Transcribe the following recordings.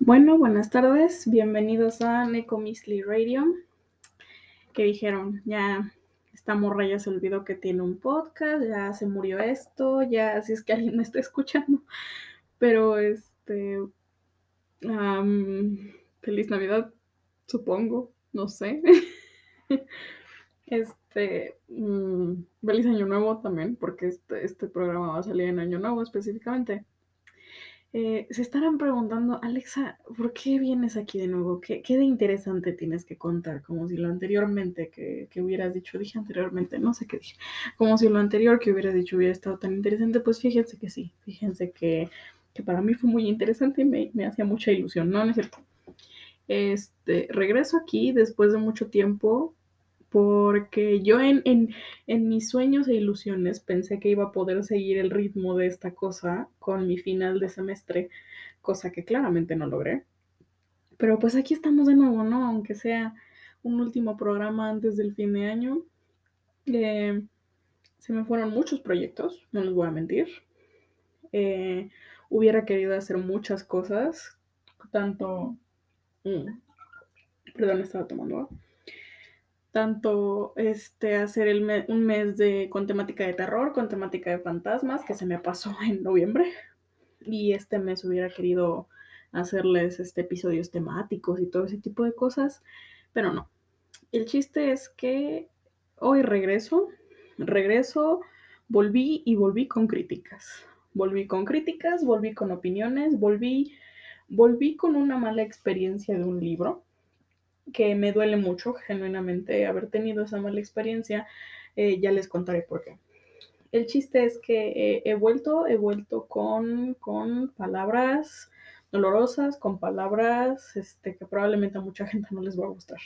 Bueno, buenas tardes, bienvenidos a Neko Misli Radio. Que dijeron, ya esta morra ya se olvidó que tiene un podcast, ya se murió esto, ya si es que alguien me está escuchando. Pero este, am, feliz Navidad, supongo, no sé. este, mm, feliz Año Nuevo también, porque este, este programa va a salir en Año Nuevo específicamente. Eh, se estarán preguntando, Alexa, ¿por qué vienes aquí de nuevo? ¿Qué, qué de interesante tienes que contar? Como si lo anteriormente que, que, hubieras dicho, dije anteriormente, no sé qué dije, como si lo anterior que hubieras dicho hubiera estado tan interesante, pues fíjense que sí, fíjense que, que para mí fue muy interesante y me, me hacía mucha ilusión, ¿no? ¿No? Este, regreso aquí después de mucho tiempo porque yo en, en, en, mis sueños e ilusiones pensé que iba a poder seguir el ritmo de esta cosa con mi final de semestre, cosa que claramente no logré. Pero pues aquí estamos de nuevo, ¿no? Aunque sea un último programa antes del fin de año. Eh, se me fueron muchos proyectos, no les voy a mentir. Eh, hubiera querido hacer muchas cosas, tanto... Mm, perdón, estaba tomando tanto este, hacer el un mes de, con temática de terror, con temática de fantasmas, que se me pasó en noviembre. Y este mes hubiera querido hacerles este, episodios temáticos y todo ese tipo de cosas, pero no. El chiste es que hoy regreso, regreso, volví y volví con críticas. Volví con críticas, volví con opiniones, volví, volví con una mala experiencia de un libro que me duele mucho genuinamente haber tenido esa mala experiencia, eh, ya les contaré por qué. El chiste es que eh, he vuelto, he vuelto con, con palabras dolorosas, con palabras este, que probablemente a mucha gente no les va a gustar.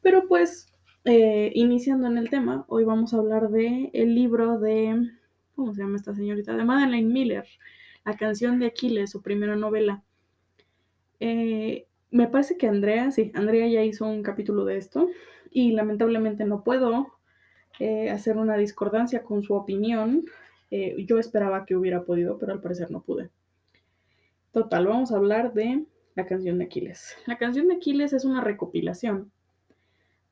Pero pues, eh, iniciando en el tema, hoy vamos a hablar de el libro de, ¿cómo se llama esta señorita? De Madeleine Miller, La canción de Aquiles, su primera novela. Me parece que Andrea, sí, Andrea ya hizo un capítulo de esto y lamentablemente no puedo eh, hacer una discordancia con su opinión. Eh, yo esperaba que hubiera podido, pero al parecer no pude. Total, vamos a hablar de la canción de Aquiles. La canción de Aquiles es una recopilación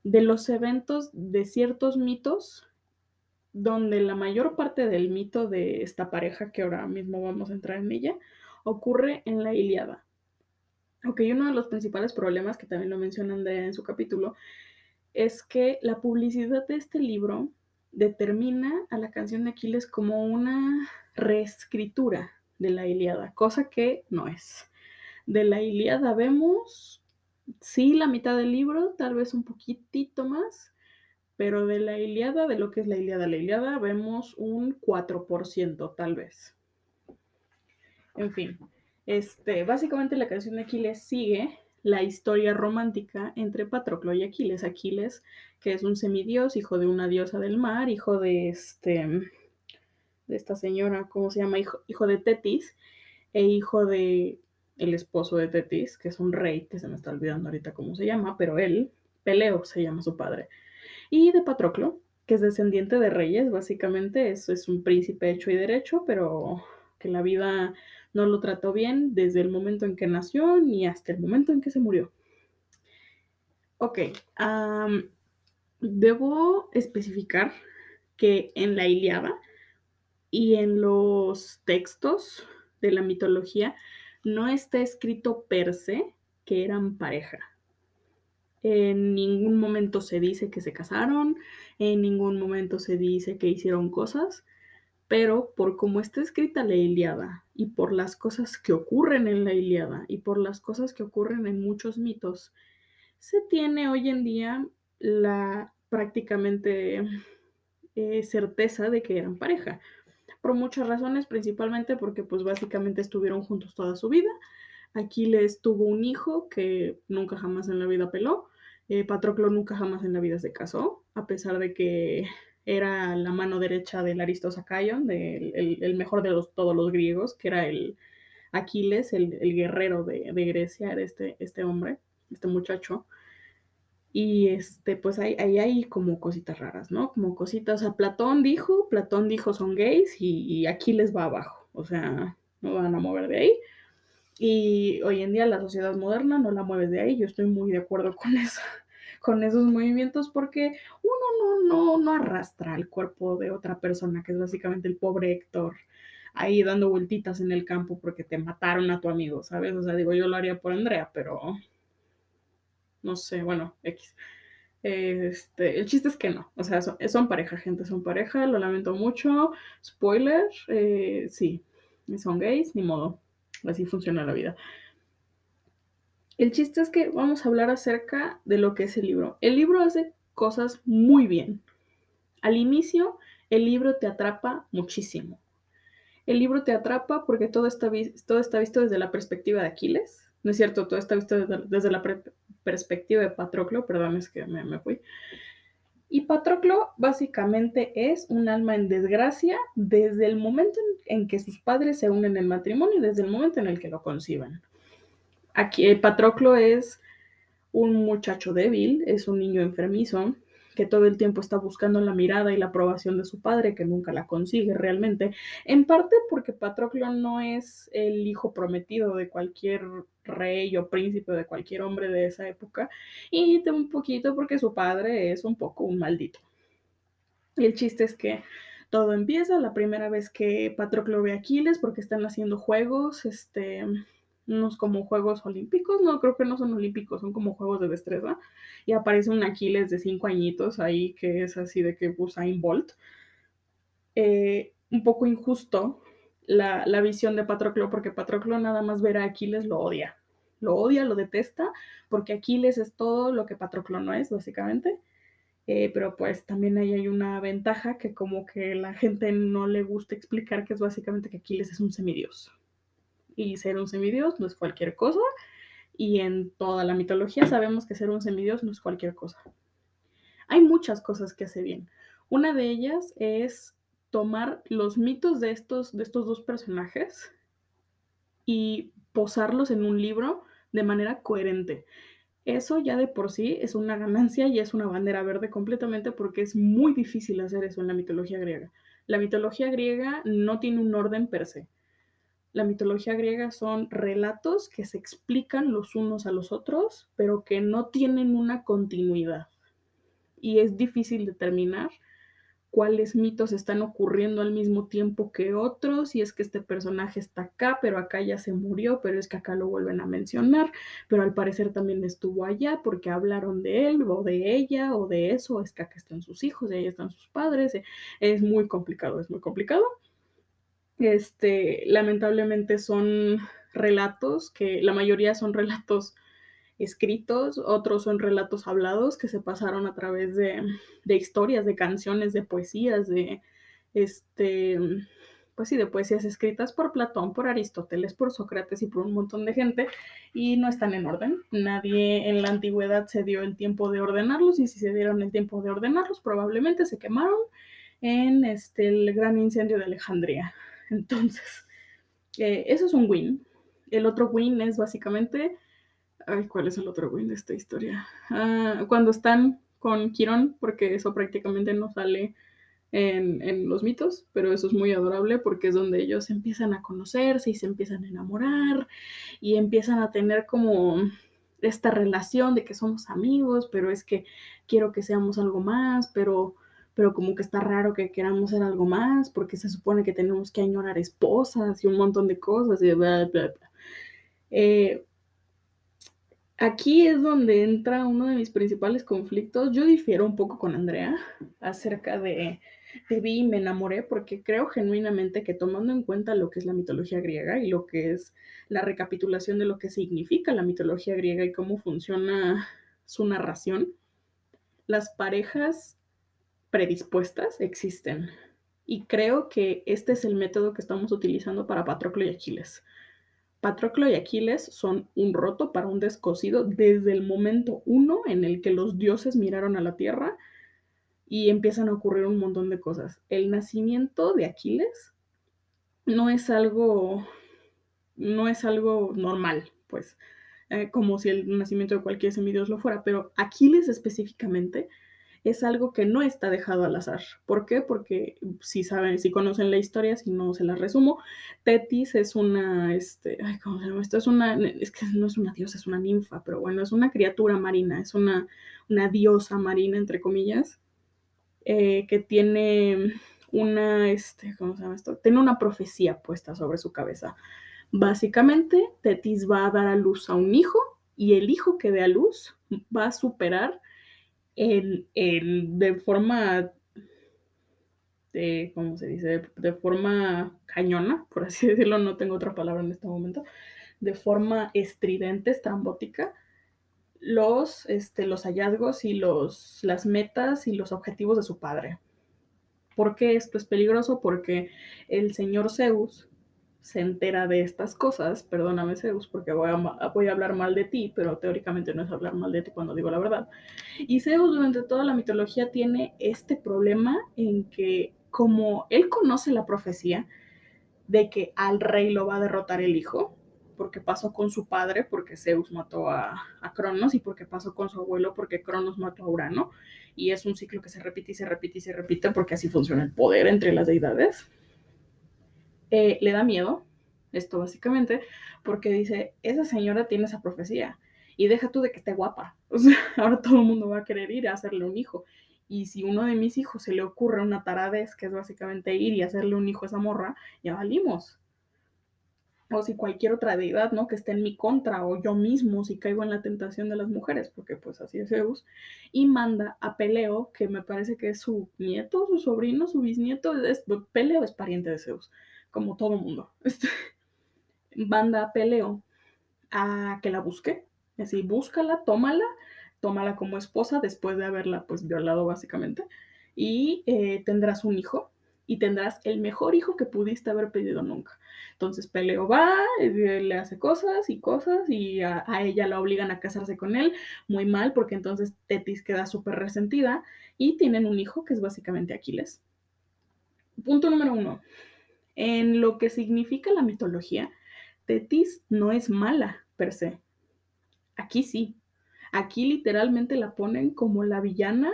de los eventos de ciertos mitos donde la mayor parte del mito de esta pareja, que ahora mismo vamos a entrar en ella, ocurre en la Iliada. Ok, uno de los principales problemas, que también lo menciona Andrea en su capítulo, es que la publicidad de este libro determina a la canción de Aquiles como una reescritura de la Iliada, cosa que no es. De la Iliada vemos, sí, la mitad del libro, tal vez un poquitito más, pero de la Iliada, de lo que es la Iliada, la Iliada, vemos un 4%, tal vez. En fin, este, básicamente la canción de Aquiles sigue la historia romántica entre Patroclo y Aquiles. Aquiles, que es un semidios, hijo de una diosa del mar, hijo de este de esta señora, ¿cómo se llama? Hijo, de Tetis, e hijo de el esposo de Tetis, que es un rey, que se me está olvidando ahorita cómo se llama, pero él, Peleo se llama su padre. Y de Patroclo, que es descendiente de reyes, básicamente, es, es un príncipe hecho y derecho, pero que la vida no lo trató bien desde el momento en que nació ni hasta el momento en que se murió. Ok, debo especificar que en la Iliada y en los textos de la mitología no está escrito per se que eran pareja. En ningún momento se dice que se casaron, en ningún momento se dice que hicieron cosas, pero por cómo está escrita la Iliada y por las cosas que ocurren en la Iliada y por las cosas que ocurren en muchos mitos, se tiene hoy en día la prácticamente eh, certeza de que eran pareja. Por muchas razones, principalmente porque pues básicamente estuvieron juntos toda su vida. Aquiles tuvo un hijo que nunca jamás en la vida peló. Eh, Patroclo nunca jamás en la vida se casó, a pesar de que era la mano derecha del Aristosacaion, el, mejor de todos los griegos, que era el Aquiles, el, guerrero de, Grecia, este, este hombre, este muchacho. Y este, pues ahí, hay como cositas raras, ¿no? Como cositas, o sea, Platón dijo, Platón dijo son gays y, y Aquiles va abajo, o sea, no van a mover de ahí. Y hoy en día la sociedad moderna no la mueve de ahí. Yo estoy muy de acuerdo con eso, con esos movimientos, porque uno no, no, no arrastra el cuerpo de otra persona, que es básicamente el pobre Héctor, ahí dando vueltitas en el campo porque te mataron a tu amigo, ¿sabes? O sea, digo, yo lo haría por Andrea, pero no sé, bueno, X. Este, el chiste es que no, o sea, son, pareja, gente, son pareja, lo lamento mucho. Spoiler, eh, sí, son gays, ni modo, así funciona la vida. El chiste es que vamos a hablar acerca de lo que es el libro. El libro hace cosas muy bien. Al inicio, el libro te atrapa muchísimo. El libro te atrapa porque todo está, visto desde la perspectiva de Aquiles. No es cierto, todo está visto desde, la perspectiva de Patroclo, perdón, es que me, fui. Y Patroclo básicamente es un alma en desgracia desde el momento en, que sus padres se unen en matrimonio, desde el momento en el que lo conciben. Aquí Patroclo es un muchacho débil, es un niño enfermizo, que todo el tiempo está buscando la mirada y la aprobación de su padre, que nunca la consigue realmente, en parte porque Patroclo no es el hijo prometido de cualquier rey o príncipe de cualquier hombre de esa época, y un poquito porque su padre es un poco un maldito. Y el chiste es que todo empieza la primera vez que Patroclo ve a Aquiles porque están haciendo juegos, este, unos como Juegos Olímpicos, no, creo que no son olímpicos, son como Juegos de destreza, y aparece un Aquiles de cinco añitos ahí que es así de que Usain Bolt. Eh, un poco injusto la, visión de Patroclo, porque Patroclo nada más ver a Aquiles lo odia. Lo odia, lo detesta, porque Aquiles es todo lo que Patroclo no es, básicamente. Eh, pero pues también ahí hay una ventaja que como que la gente no le gusta explicar que es básicamente que Aquiles es un semidios y ser un semidios no es cualquier cosa. Y en toda la mitología sabemos que ser un semidios no es cualquier cosa. Hay muchas cosas que hace bien. Una de ellas es tomar los mitos de estos, de estos dos personajes y posarlos en un libro de manera coherente. Eso ya de por sí es una ganancia y es una bandera verde completamente porque es muy difícil hacer eso en la mitología griega. La mitología griega no tiene un orden per se la mitología griega son relatos que se explican los unos a los otros, pero que no tienen una continuidad. Y es difícil determinar cuáles mitos están ocurriendo al mismo tiempo que otros, y es que este personaje está acá, pero acá ya se murió, pero es que acá lo vuelven a mencionar, pero al parecer también estuvo allá porque hablaron de él o de ella o de eso, es que acá están sus hijos y ahí están sus padres, es muy complicado, es muy complicado. Este, lamentablemente son relatos que la mayoría son relatos escritos, otros son relatos hablados que se pasaron a través de, historias, de canciones, de poesías, de este, pues sí, de poesías escritas por Platón, por Aristóteles, por Sócrates y por un montón de gente, y no están en orden. Nadie en la antigüedad se dio el tiempo de ordenarlos, y si se dieron el tiempo de ordenarlos, probablemente se quemaron en este, el gran incendio de Alejandría. Entonces, eh, eso es un win. El otro win es básicamente. Ay, ¿cuál es el otro win de esta historia? Ah, cuando están con Quirón, porque eso prácticamente no sale en, en, los mitos, pero eso es muy adorable porque es donde ellos empiezan a conocerse y se empiezan a enamorar y empiezan a tener como esta relación de que somos amigos, pero es que quiero que seamos algo más, pero pero como que está raro que queramos hacer algo más, porque se supone que tenemos que añorar esposas y un montón de cosas y bla, bla, bla. Eh, aquí es donde entra uno de mis principales conflictos. Yo difiero un poco con Andrea acerca de, de vi y me enamoré, porque creo genuinamente que tomando en cuenta lo que es la mitología griega y lo que es la recapitulación de lo que significa la mitología griega y cómo funciona su narración, las parejas predispuestas existen. Y creo que este es el método que estamos utilizando para Patroclo y Aquiles. Patroclo y Aquiles son un roto para un descosido desde el momento uno en el que los dioses miraron a la tierra y empiezan a ocurrir un montón de cosas. El nacimiento de Aquiles no es algo, no es algo normal, pues, eh, como si el nacimiento de cualquier semidios lo fuera, pero Aquiles específicamente es algo que no está dejado al azar. ¿Por qué? Porque si saben, si conocen la historia, si no se la resumo, Tetis es una, este, ¿cómo se llama? Esto es una, es que no es una diosa, es una ninfa, pero bueno, es una criatura marina, es una, una diosa marina, entre comillas, eh, que tiene una, este, ¿cómo se llama esto? Tiene una profecía puesta sobre su cabeza. Básicamente, Tetis va a dar a luz a un hijo y el hijo que dé a luz va a superar el, el, de forma, de, ¿cómo se dice? De, forma cañona, por así decirlo, no tengo otra palabra en este momento, de forma estridente, estrambótica, los, este, los hallazgos y los, las metas y los objetivos de su padre. ¿Por qué esto es peligroso? Porque el señor Zeus se entera de estas cosas, perdóname Zeus, porque voy a, voy a, hablar mal de ti, pero teóricamente no es hablar mal de ti cuando digo la verdad. Y Zeus durante toda la mitología tiene este problema en que como él conoce la profecía de que al rey lo va a derrotar el hijo, porque pasó con su padre, porque Zeus mató a, a, Cronos, y porque pasó con su abuelo, porque Cronos mató a Urano, y es un ciclo que se repite y se repite y se repite, porque así funciona el poder entre las deidades. Eh, le da miedo, esto básicamente, porque dice, esa señora tiene esa profecía, y deja tú de que esté guapa, o sea, ahora todo el mundo va a querer ir a hacerle un hijo, y si uno de mis hijos se le ocurre una taradez, que es básicamente ir y hacerle un hijo a esa morra, ya valimos. O si cualquier otra deidad, ¿no? Que esté en mi contra, o yo mismo, si caigo en la tentación de las mujeres, porque pues así es Zeus, y manda a Peleo, que me parece que es su nieto, su sobrino, su bisnieto, es, Peleo es pariente de Zeus, como todo mundo. Este, manda Peleo a que la busque, así, búscala, tómala, tómala como esposa después de haberla pues violado básicamente, y eh, tendrás un hijo, y tendrás el mejor hijo que pudiste haber pedido nunca. Entonces Peleo va, eh, le hace cosas y cosas y a, a, ella la obligan a casarse con él, muy mal porque entonces Tetis queda súper resentida y tienen un hijo que es básicamente Aquiles. Punto número uno. En lo que significa la mitología, Tetis no es mala per se. Aquí sí. Aquí literalmente la ponen como la villana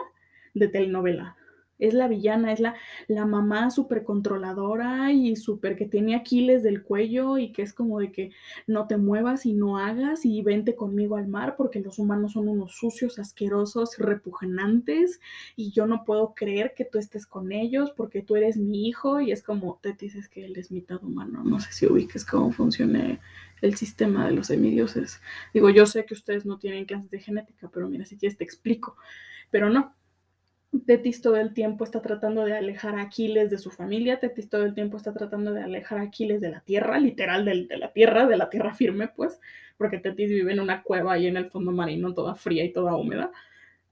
de telenovela es la villana, es la, la mamá súper controladora y súper que tiene Aquiles del cuello y que es como de que no te muevas y no hagas y vente conmigo al mar porque los humanos son unos sucios, asquerosos, repugnantes y yo no puedo creer que tú estés con ellos porque tú eres mi hijo y es como te dices que él es mitad humano, no sé si ubiques cómo funciona el sistema de los semidioses. Digo, yo sé que ustedes no tienen clases de genética, pero mira, si quieres te explico, pero no, Tetis todo el tiempo está tratando de alejar a Aquiles de su familia, Tetis todo el tiempo está tratando de alejar a Aquiles de la tierra, literal de, de, la tierra, de la tierra firme, pues, porque Tetis vive en una cueva ahí en el fondo marino, toda fría y toda húmeda.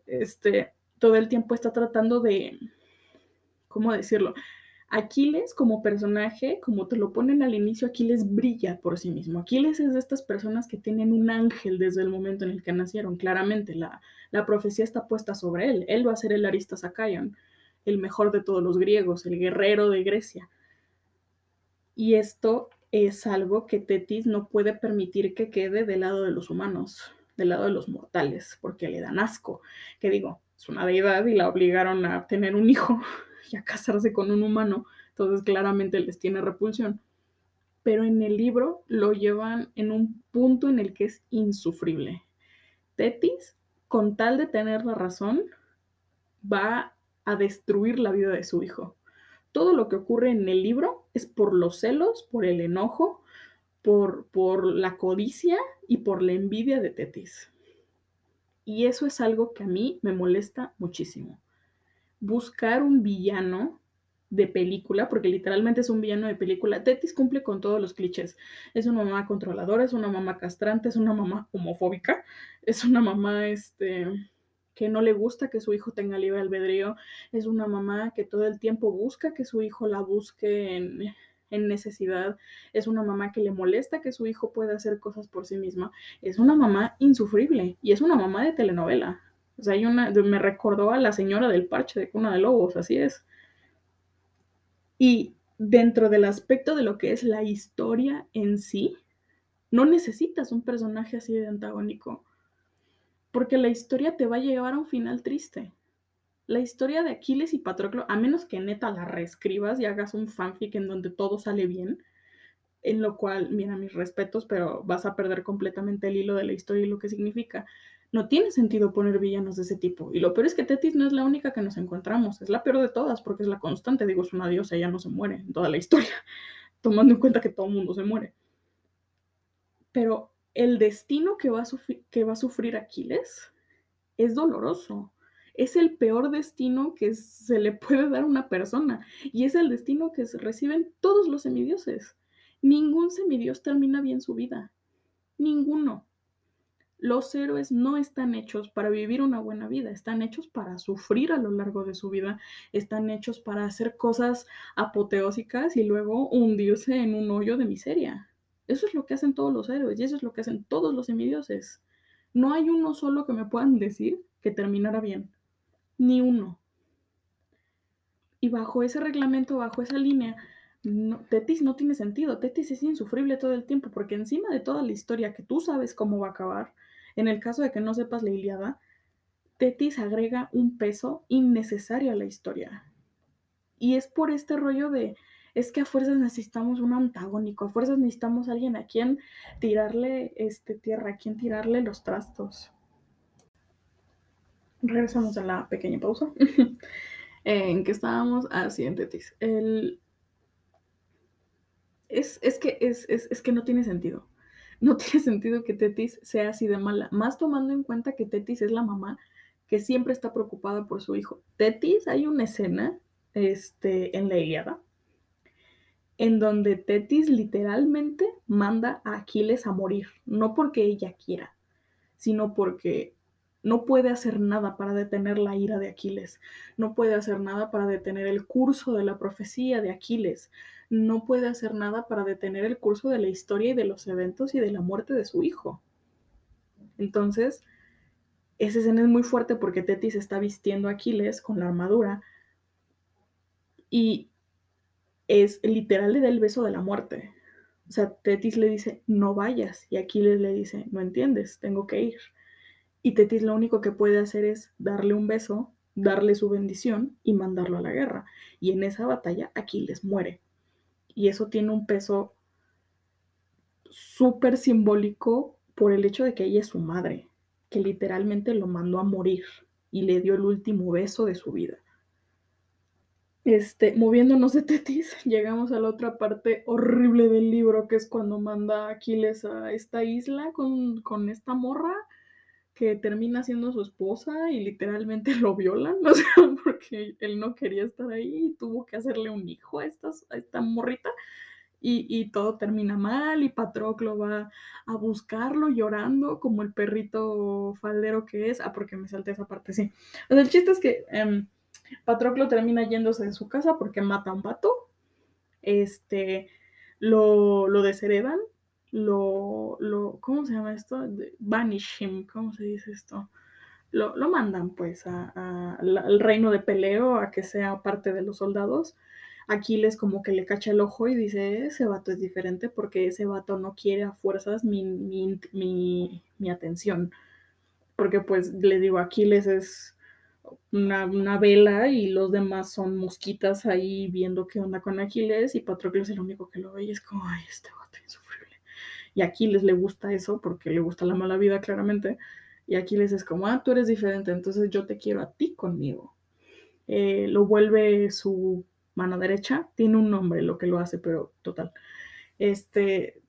Este, todo el tiempo está tratando de, ¿cómo decirlo? Aquiles como personaje, como te lo ponen al inicio, Aquiles brilla por sí mismo. Aquiles es de estas personas que tienen un ángel desde el momento en el que nacieron. Claramente la, la profecía está puesta sobre él. Él va a ser el Aristas Acaion, el mejor de todos los griegos, el guerrero de Grecia. Y esto es algo que Tetis no puede permitir que quede del lado de los humanos, del lado de los mortales, porque le dan asco. Que digo, es una deidad y la obligaron a tener un hijo y a casarse con un humano, entonces claramente les tiene repulsión. Pero en el libro lo llevan en un punto en el que es insufrible. Tetis, con tal de tener la razón, va a destruir la vida de su hijo. Todo lo que ocurre en el libro es por los celos, por el enojo, por, por la codicia y por la envidia de Tetis. Y eso es algo que a mí me molesta muchísimo buscar un villano de película, porque literalmente es un villano de película. Tetis cumple con todos los clichés. Es una mamá controladora, es una mamá castrante, es una mamá homofóbica, es una mamá este, que no le gusta que su hijo tenga libre albedrío, es una mamá que todo el tiempo busca que su hijo la busque en, en necesidad, es una mamá que le molesta que su hijo pueda hacer cosas por sí misma, es una mamá insufrible y es una mamá de telenovela. O sea, hay una, me recordó a la señora del parche de cuna de lobos, así es. Y dentro del aspecto de lo que es la historia en sí, no necesitas un personaje así de antagónico, porque la historia te va a llevar a un final triste. La historia de Aquiles y Patroclo, a menos que neta la reescribas y hagas un fanfic en donde todo sale bien, en lo cual, mira, mis respetos, pero vas a perder completamente el hilo de la historia y lo que significa. No tiene sentido poner villanos de ese tipo. Y lo peor es que Tetis no es la única que nos encontramos, es la peor de todas, porque es la constante. Digo, es una diosa, ella no se muere en toda la historia, tomando en cuenta que todo el mundo se muere. Pero el destino que va, a que va a sufrir Aquiles es doloroso. Es el peor destino que se le puede dar a una persona. Y es el destino que reciben todos los semidioses Ningún semidios termina bien su vida. Ninguno. Los héroes no están hechos para vivir una buena vida, están hechos para sufrir a lo largo de su vida, están hechos para hacer cosas apoteósicas y luego hundirse en un hoyo de miseria. Eso es lo que hacen todos los héroes y eso es lo que hacen todos los semidioses. No hay uno solo que me puedan decir que terminara bien. Ni uno. Y bajo ese reglamento, bajo esa línea, Tetis no tiene sentido. Tetis es insufrible todo el tiempo, porque encima de toda la historia que tú sabes cómo va a acabar, en el caso de que no sepas la Iliada, Tetis agrega un peso innecesario a la historia. Y es por este rollo de, es que a fuerzas necesitamos un antagónico, a fuerzas necesitamos alguien a quien tirarle este, tierra, a quien tirarle los trastos. Regresamos a la pequeña pausa. en que estábamos así en Tetis. El, es, que, es, es, que no tiene sentido. No tiene sentido que Tetis sea así de mala, más tomando en cuenta que Tetis es la mamá que siempre está preocupada por su hijo. Tetis, hay una escena este, en la Iliada en donde Tetis literalmente manda a Aquiles a morir, no porque ella quiera, sino porque no puede hacer nada para detener la ira de Aquiles, no puede hacer nada para detener el curso de la profecía de Aquiles, no puede hacer nada para detener el curso de la historia y de los eventos y de la muerte de su hijo. Entonces, esa escena es muy fuerte porque Tetis está vistiendo a Aquiles con la armadura y es literal le da el beso de la muerte. O sea, Tetis le dice, no vayas, y Aquiles le dice, no entiendes, tengo que ir. Y Tetis lo único que puede hacer es darle un beso, darle su bendición y mandarlo a la guerra. Y en esa batalla Aquiles muere. Y eso tiene un peso súper simbólico por el hecho de que ella es su madre, que literalmente lo mandó a morir y le dio el último beso de su vida. Este, moviéndonos de Tetis, llegamos a la otra parte horrible del libro, que es cuando manda Aquiles a esta isla con, con esta morra que termina siendo su esposa y literalmente lo violan, o sea, porque él no quería estar ahí y tuvo que hacerle un hijo a, estas, a esta morrita. Y, y, todo termina mal y Patroclo va a buscarlo llorando como el perrito faldero que es. Ah, porque me salté esa parte, sí. El chiste es que em, Patroclo termina yéndose de su casa porque mata a un pato. Este, lo, lo desheredan lo, lo, ¿cómo se llama esto? Banish him, ¿cómo se dice esto? Lo, lo mandan pues al reino de Peleo a que sea parte de los soldados. Aquiles como que le cacha el ojo y dice, ese vato es diferente porque ese vato no quiere a fuerzas mi, mi, mi, mi atención. Porque pues le digo, Aquiles es una, una, vela y los demás son mosquitas ahí viendo qué onda con Aquiles y Patroclo es el único que lo ve y es como, ay, este vato insufrible. Y Aquiles le gusta eso porque le gusta la mala vida claramente. Y Aquiles es como, ah, tú eres diferente, entonces yo te quiero a ti conmigo. Eh, lo vuelve su mano derecha, tiene un nombre lo que lo hace, pero total. Este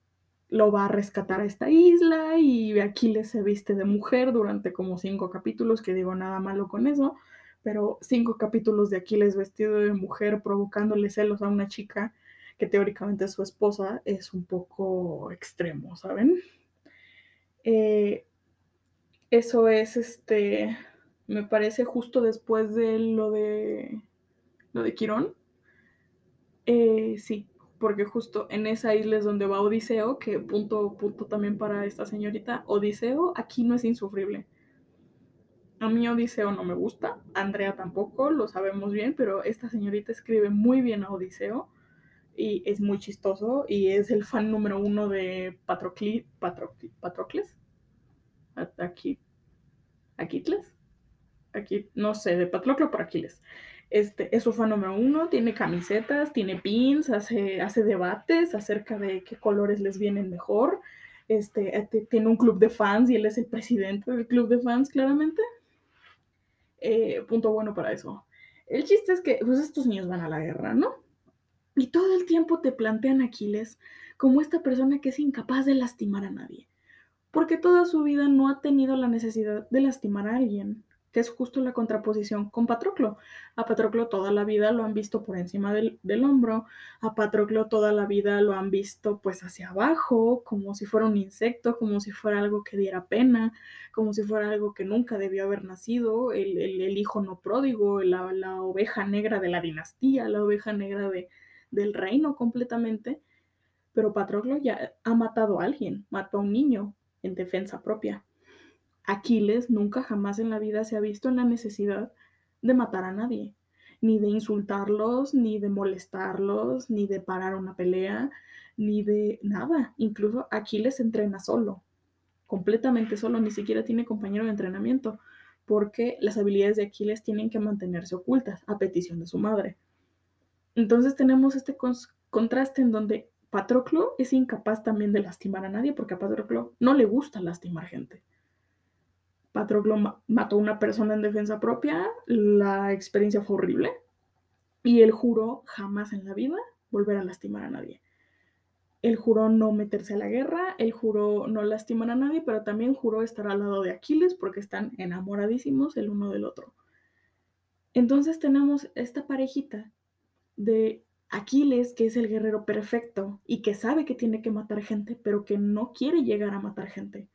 lo va a rescatar a esta isla y Aquiles se viste de mujer durante como cinco capítulos, que digo nada malo con eso, pero cinco capítulos de Aquiles vestido de mujer provocándole celos a una chica que teóricamente su esposa, es un poco extremo, ¿saben? Eh, eso es, este, me parece justo después de lo de, lo de Quirón. Eh, sí, porque justo en esa isla es donde va Odiseo, que punto, punto también para esta señorita, Odiseo aquí no es insufrible. A mí Odiseo no me gusta, Andrea tampoco, lo sabemos bien, pero esta señorita escribe muy bien a Odiseo y es muy chistoso y es el fan número uno de Patrocli, Patrocli, Patrocles. Aquí, Aquitles. aquí, no sé, de Patroclo por Aquiles. Este, es su fan número uno, tiene camisetas, tiene pins, hace, hace debates acerca de qué colores les vienen mejor. Este, eh, tiene un club de fans y él es el presidente del club de fans, claramente. Eh, punto bueno para eso. El chiste es que pues, estos niños van a la guerra, ¿no? Y todo el tiempo te plantean a Aquiles como esta persona que es incapaz de lastimar a nadie, porque toda su vida no ha tenido la necesidad de lastimar a alguien que es justo la contraposición con Patroclo. A Patroclo toda la vida lo han visto por encima del, hombro, a Patroclo toda la vida lo han visto pues hacia abajo, como si fuera un insecto, como si fuera algo que diera pena, como si fuera algo que nunca debió haber nacido, el, hijo no pródigo, la, la, oveja negra de la dinastía, la oveja negra de, del reino completamente. Pero Patroclo ya ha matado a alguien, mató a un niño en defensa propia. Aquiles nunca jamás en la vida se ha visto en la necesidad de matar a nadie, ni de insultarlos, ni de molestarlos, ni de parar una pelea, ni de nada. Incluso Aquiles entrena solo, completamente solo, ni siquiera tiene compañero de entrenamiento, porque las habilidades de Aquiles tienen que mantenerse ocultas a petición de su madre. Entonces tenemos este contraste en donde Patroclo es incapaz también de lastimar a nadie, porque a Patroclo no le gusta lastimar gente. Patroclo mató a una persona en defensa propia, la experiencia fue horrible y él juró jamás en la vida volver a lastimar a nadie. Él juró no meterse a la guerra, él juró no lastimar a nadie, pero también juró estar al lado de Aquiles porque están enamoradísimos el uno del otro. Entonces tenemos esta parejita de Aquiles, que es el guerrero perfecto y que sabe que tiene que matar gente, pero que no quiere llegar a matar gente.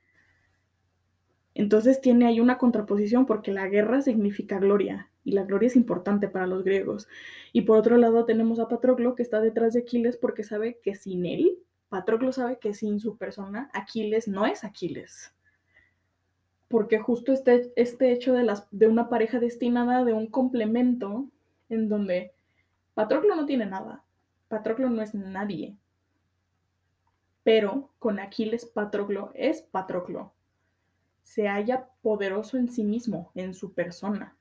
Entonces tiene ahí una contraposición porque la guerra significa gloria y la gloria es importante para los griegos. Y por otro lado tenemos a Patroclo que está detrás de Aquiles porque sabe que sin él, Patroclo sabe que sin su persona, Aquiles no es Aquiles. Porque justo este, este hecho de, las, de una pareja destinada, de un complemento, en donde Patroclo no tiene nada, Patroclo no es nadie. Pero con Aquiles Patroclo es Patroclo. Se halla poderoso en sí mismo, en su persona.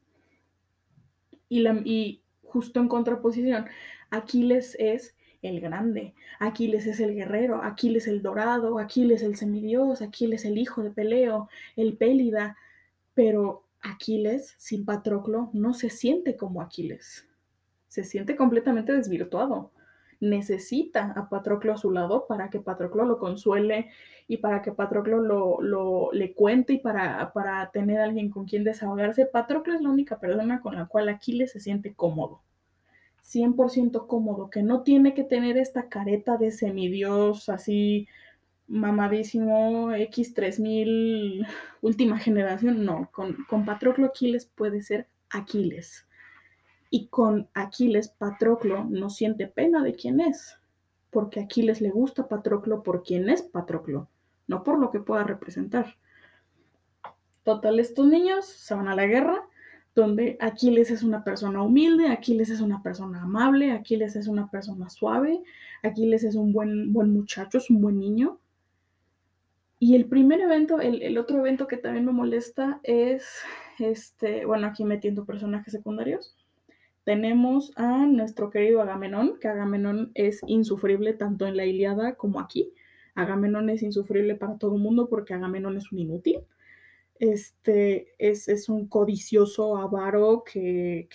Y, y justo en contraposición, Aquiles es el grande, Aquiles es el guerrero, Aquiles el dorado, Aquiles el semidios, Aquiles el hijo de Peleo, el Pélida, pero Aquiles sin Patroclo no se siente como Aquiles, se siente completamente desvirtuado necesita a Patroclo a su lado para que Patroclo lo consuele y para que Patroclo lo, le cuente y para, para tener a alguien con quien desahogarse. Patroclo es la única persona con la cual Aquiles se siente cómodo. 100% cómodo, que no tiene que tener esta careta de semidios así mamadísimo X3000 última generación, no, con, con Patroclo Aquiles puede ser Aquiles. Y con Aquiles, Patroclo no siente pena de quién es, porque Aquiles le gusta Patroclo por quién es Patroclo, no por lo que pueda representar. Total, estos niños se van a la guerra, donde Aquiles es una persona humilde, Aquiles es una persona amable, Aquiles es una persona suave, Aquiles es un buen, buen muchacho, es un buen niño. Y el primer evento, el, el otro evento que también me molesta es, este, bueno, aquí metiendo personajes secundarios, tenemos a nuestro querido Agamenón, que Agamenón es insufrible tanto en la Iliada como aquí. Agamenón es insufrible para todo el mundo porque Agamenón es un inútil. Este es, un codicioso avaro que,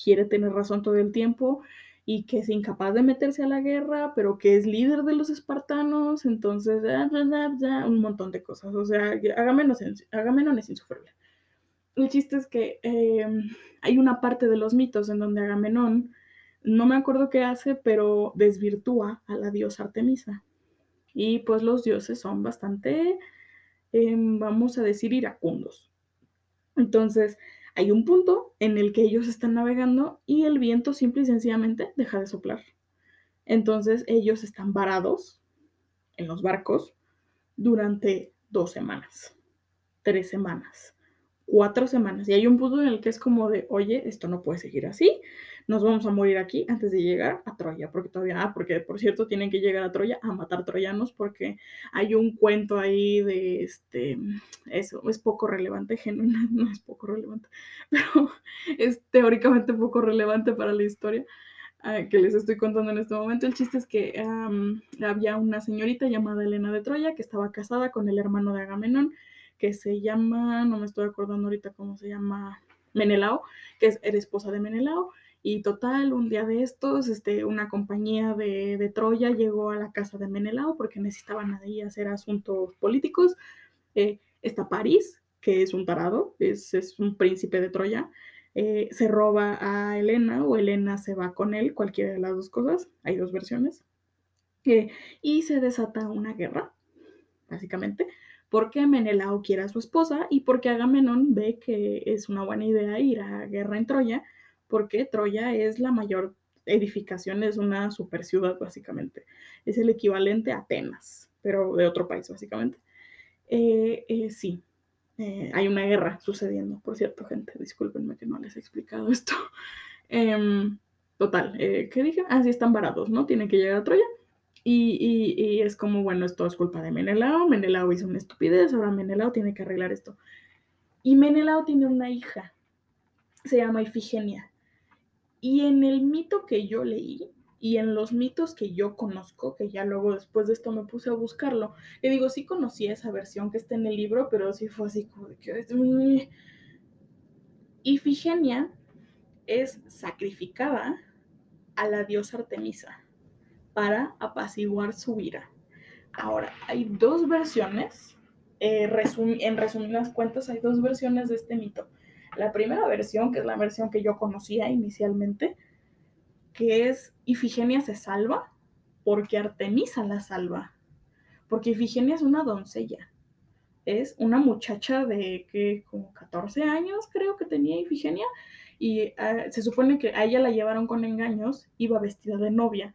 quiere tener razón todo el tiempo y que es incapaz de meterse a la guerra, pero que es líder de los espartanos, entonces, un montón de cosas. O sea, Agamenón es insufrible. El chiste es que em, hay una parte de los mitos en donde Agamenón, no me acuerdo qué hace, pero desvirtúa a la diosa Artemisa. Y pues los dioses son bastante, em, vamos a decir, iracundos. Entonces, hay un punto en el que ellos están navegando y el viento simple y sencillamente deja de soplar. Entonces, ellos están varados en los barcos durante dos semanas, tres semanas cuatro semanas. Y hay un punto en el que es como de, oye, esto no puede seguir así. nos vamos a morir aquí antes de llegar a Troya, porque todavía, ah, porque por cierto tienen que llegar a Troya a matar troyanos, porque hay un cuento ahí de este, eso es poco relevante, genuina, no es poco relevante, pero es teóricamente poco relevante para la historia uh, que les estoy contando en este momento. El chiste es que um, había una señorita llamada Elena de Troya que estaba casada con el hermano de Agamenón, que se llama, no me estoy acordando ahorita cómo se llama, Menelao, que es, era esposa de Menelao, y total, un día de estos, este, una compañía de, de, Troya llegó a la casa de Menelao porque necesitaban ahí hacer asuntos políticos. Eh, está París, que es un tarado, es, es un príncipe de Troya. Eh, se roba a Elena o Elena se va con él, cualquiera de las dos cosas, hay dos versiones. Eh, y se desata una guerra, básicamente, porque Menelao quiere a su esposa y porque Agamenón ve que es una buena idea ir a guerra en Troya porque Troya es la mayor edificación, es una super ciudad básicamente. Es el equivalente a Atenas, pero de otro país básicamente. Eh, eh, sí, eh, hay una guerra sucediendo, por cierto, gente, discúlpenme que no les he explicado esto. Em, total, ¿qué dije? Ah, sí, están varados, ¿no? Tienen que llegar a Troya. Y, es como, bueno, esto es culpa de Menelao, Menelao hizo una estupidez, ahora Menelao tiene que arreglar esto. Y Menelao tiene una hija, se llama Ifigenia. Y en el mito que yo leí y en los mitos que yo conozco, que ya luego después de esto me puse a buscarlo, y digo, sí conocí esa versión que está en el libro, pero sí fue así como de que... Ifigenia es sacrificada a la diosa Artemisa para apaciguar su ira. Ahora, hay dos versiones, eh, resum en resumidas cuentas, hay dos versiones de este mito. La primera versión, que es la versión que yo conocía inicialmente, que es Ifigenia se salva porque Artemisa la salva. Porque Ifigenia es una doncella. Es una muchacha de que como 14 años creo que tenía Ifigenia y uh, se supone que a ella la llevaron con engaños, iba vestida de novia,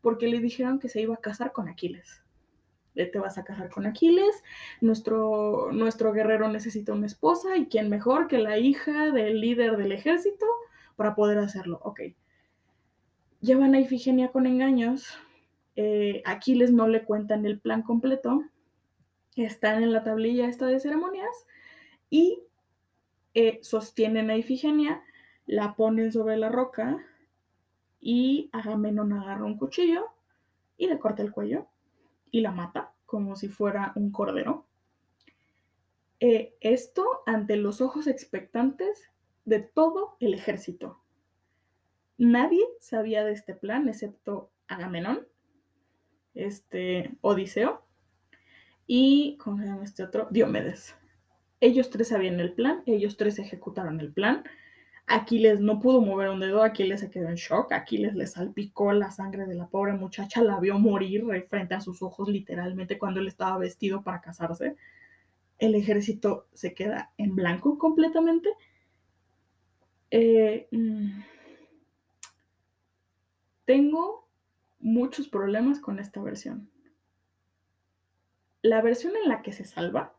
porque le dijeron que se iba a casar con Aquiles te vas a casar con Aquiles, nuestro, nuestro guerrero necesita una esposa y quién mejor que la hija del líder del ejército para poder hacerlo. Ok. Llevan a Ifigenia con engaños, eh, Aquiles no le cuentan el plan completo, están en la tablilla esta de ceremonias y eh, sostienen a Ifigenia, la ponen sobre la roca y Agamenón agarra un cuchillo y le corta el cuello y la mata como si fuera un cordero. Eh, esto ante los ojos expectantes de todo el ejército. Nadie sabía de este plan excepto Agamenón, este Odiseo y, ¿cómo se llama este otro? Diomedes. Ellos tres sabían el plan, ellos tres ejecutaron el plan. Aquiles no pudo mover un dedo, Aquiles se quedó en shock, Aquiles le salpicó la sangre de la pobre muchacha, la vio morir frente a sus ojos literalmente cuando él estaba vestido para casarse. El ejército se queda en blanco completamente. Eh, mm, tengo muchos problemas con esta versión. La versión en la que se salva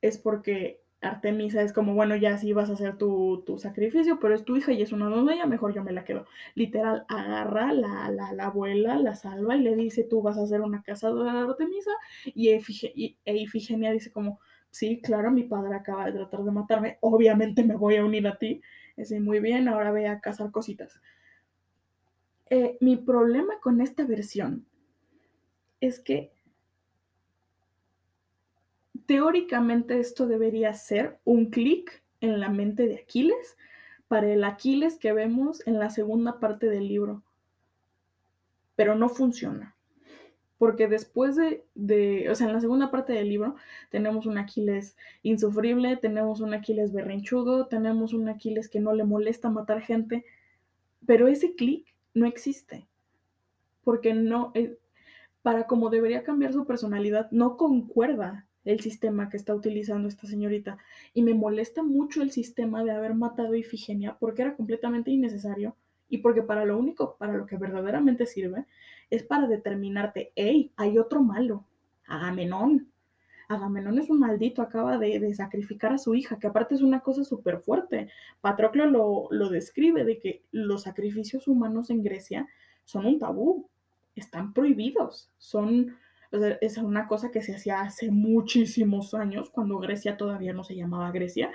es porque Artemisa es como, bueno, ya sí vas a hacer tu, tu, sacrificio, pero es tu hija y es una doncella, mejor yo me la quedo. Literal, agarra la, la, la, abuela, la salva y le dice, tú vas a hacer una cazadora de Artemisa. Y, Efige, y e Ifigenia dice como, sí, claro, mi padre acaba de tratar de matarme, obviamente me voy a unir a ti. Es muy bien, ahora ve a cazar cositas. Eh, mi problema con esta versión es que teóricamente esto debería ser un clic en la mente de Aquiles para el Aquiles que vemos en la segunda parte del libro. Pero no funciona. Porque después de, o sea, en la segunda parte del libro tenemos un Aquiles insufrible, tenemos un Aquiles berrinchudo, tenemos un Aquiles que no le molesta matar gente, pero ese clic no existe. Porque no, eh, para como debería cambiar su personalidad, no concuerda el sistema que está utilizando esta señorita. Y me molesta mucho el sistema de haber matado a Ifigenia porque era completamente innecesario y porque para lo único, para lo que verdaderamente sirve, es para determinarte, hey, hay otro malo, Agamenón. Agamenón es un maldito, acaba de, sacrificar a su hija, que aparte es una cosa súper fuerte. Patroclo lo, lo describe de que los sacrificios humanos en Grecia son un tabú, están prohibidos, son, es una cosa que se hacía hace muchísimos años, cuando Grecia todavía no se llamaba Grecia,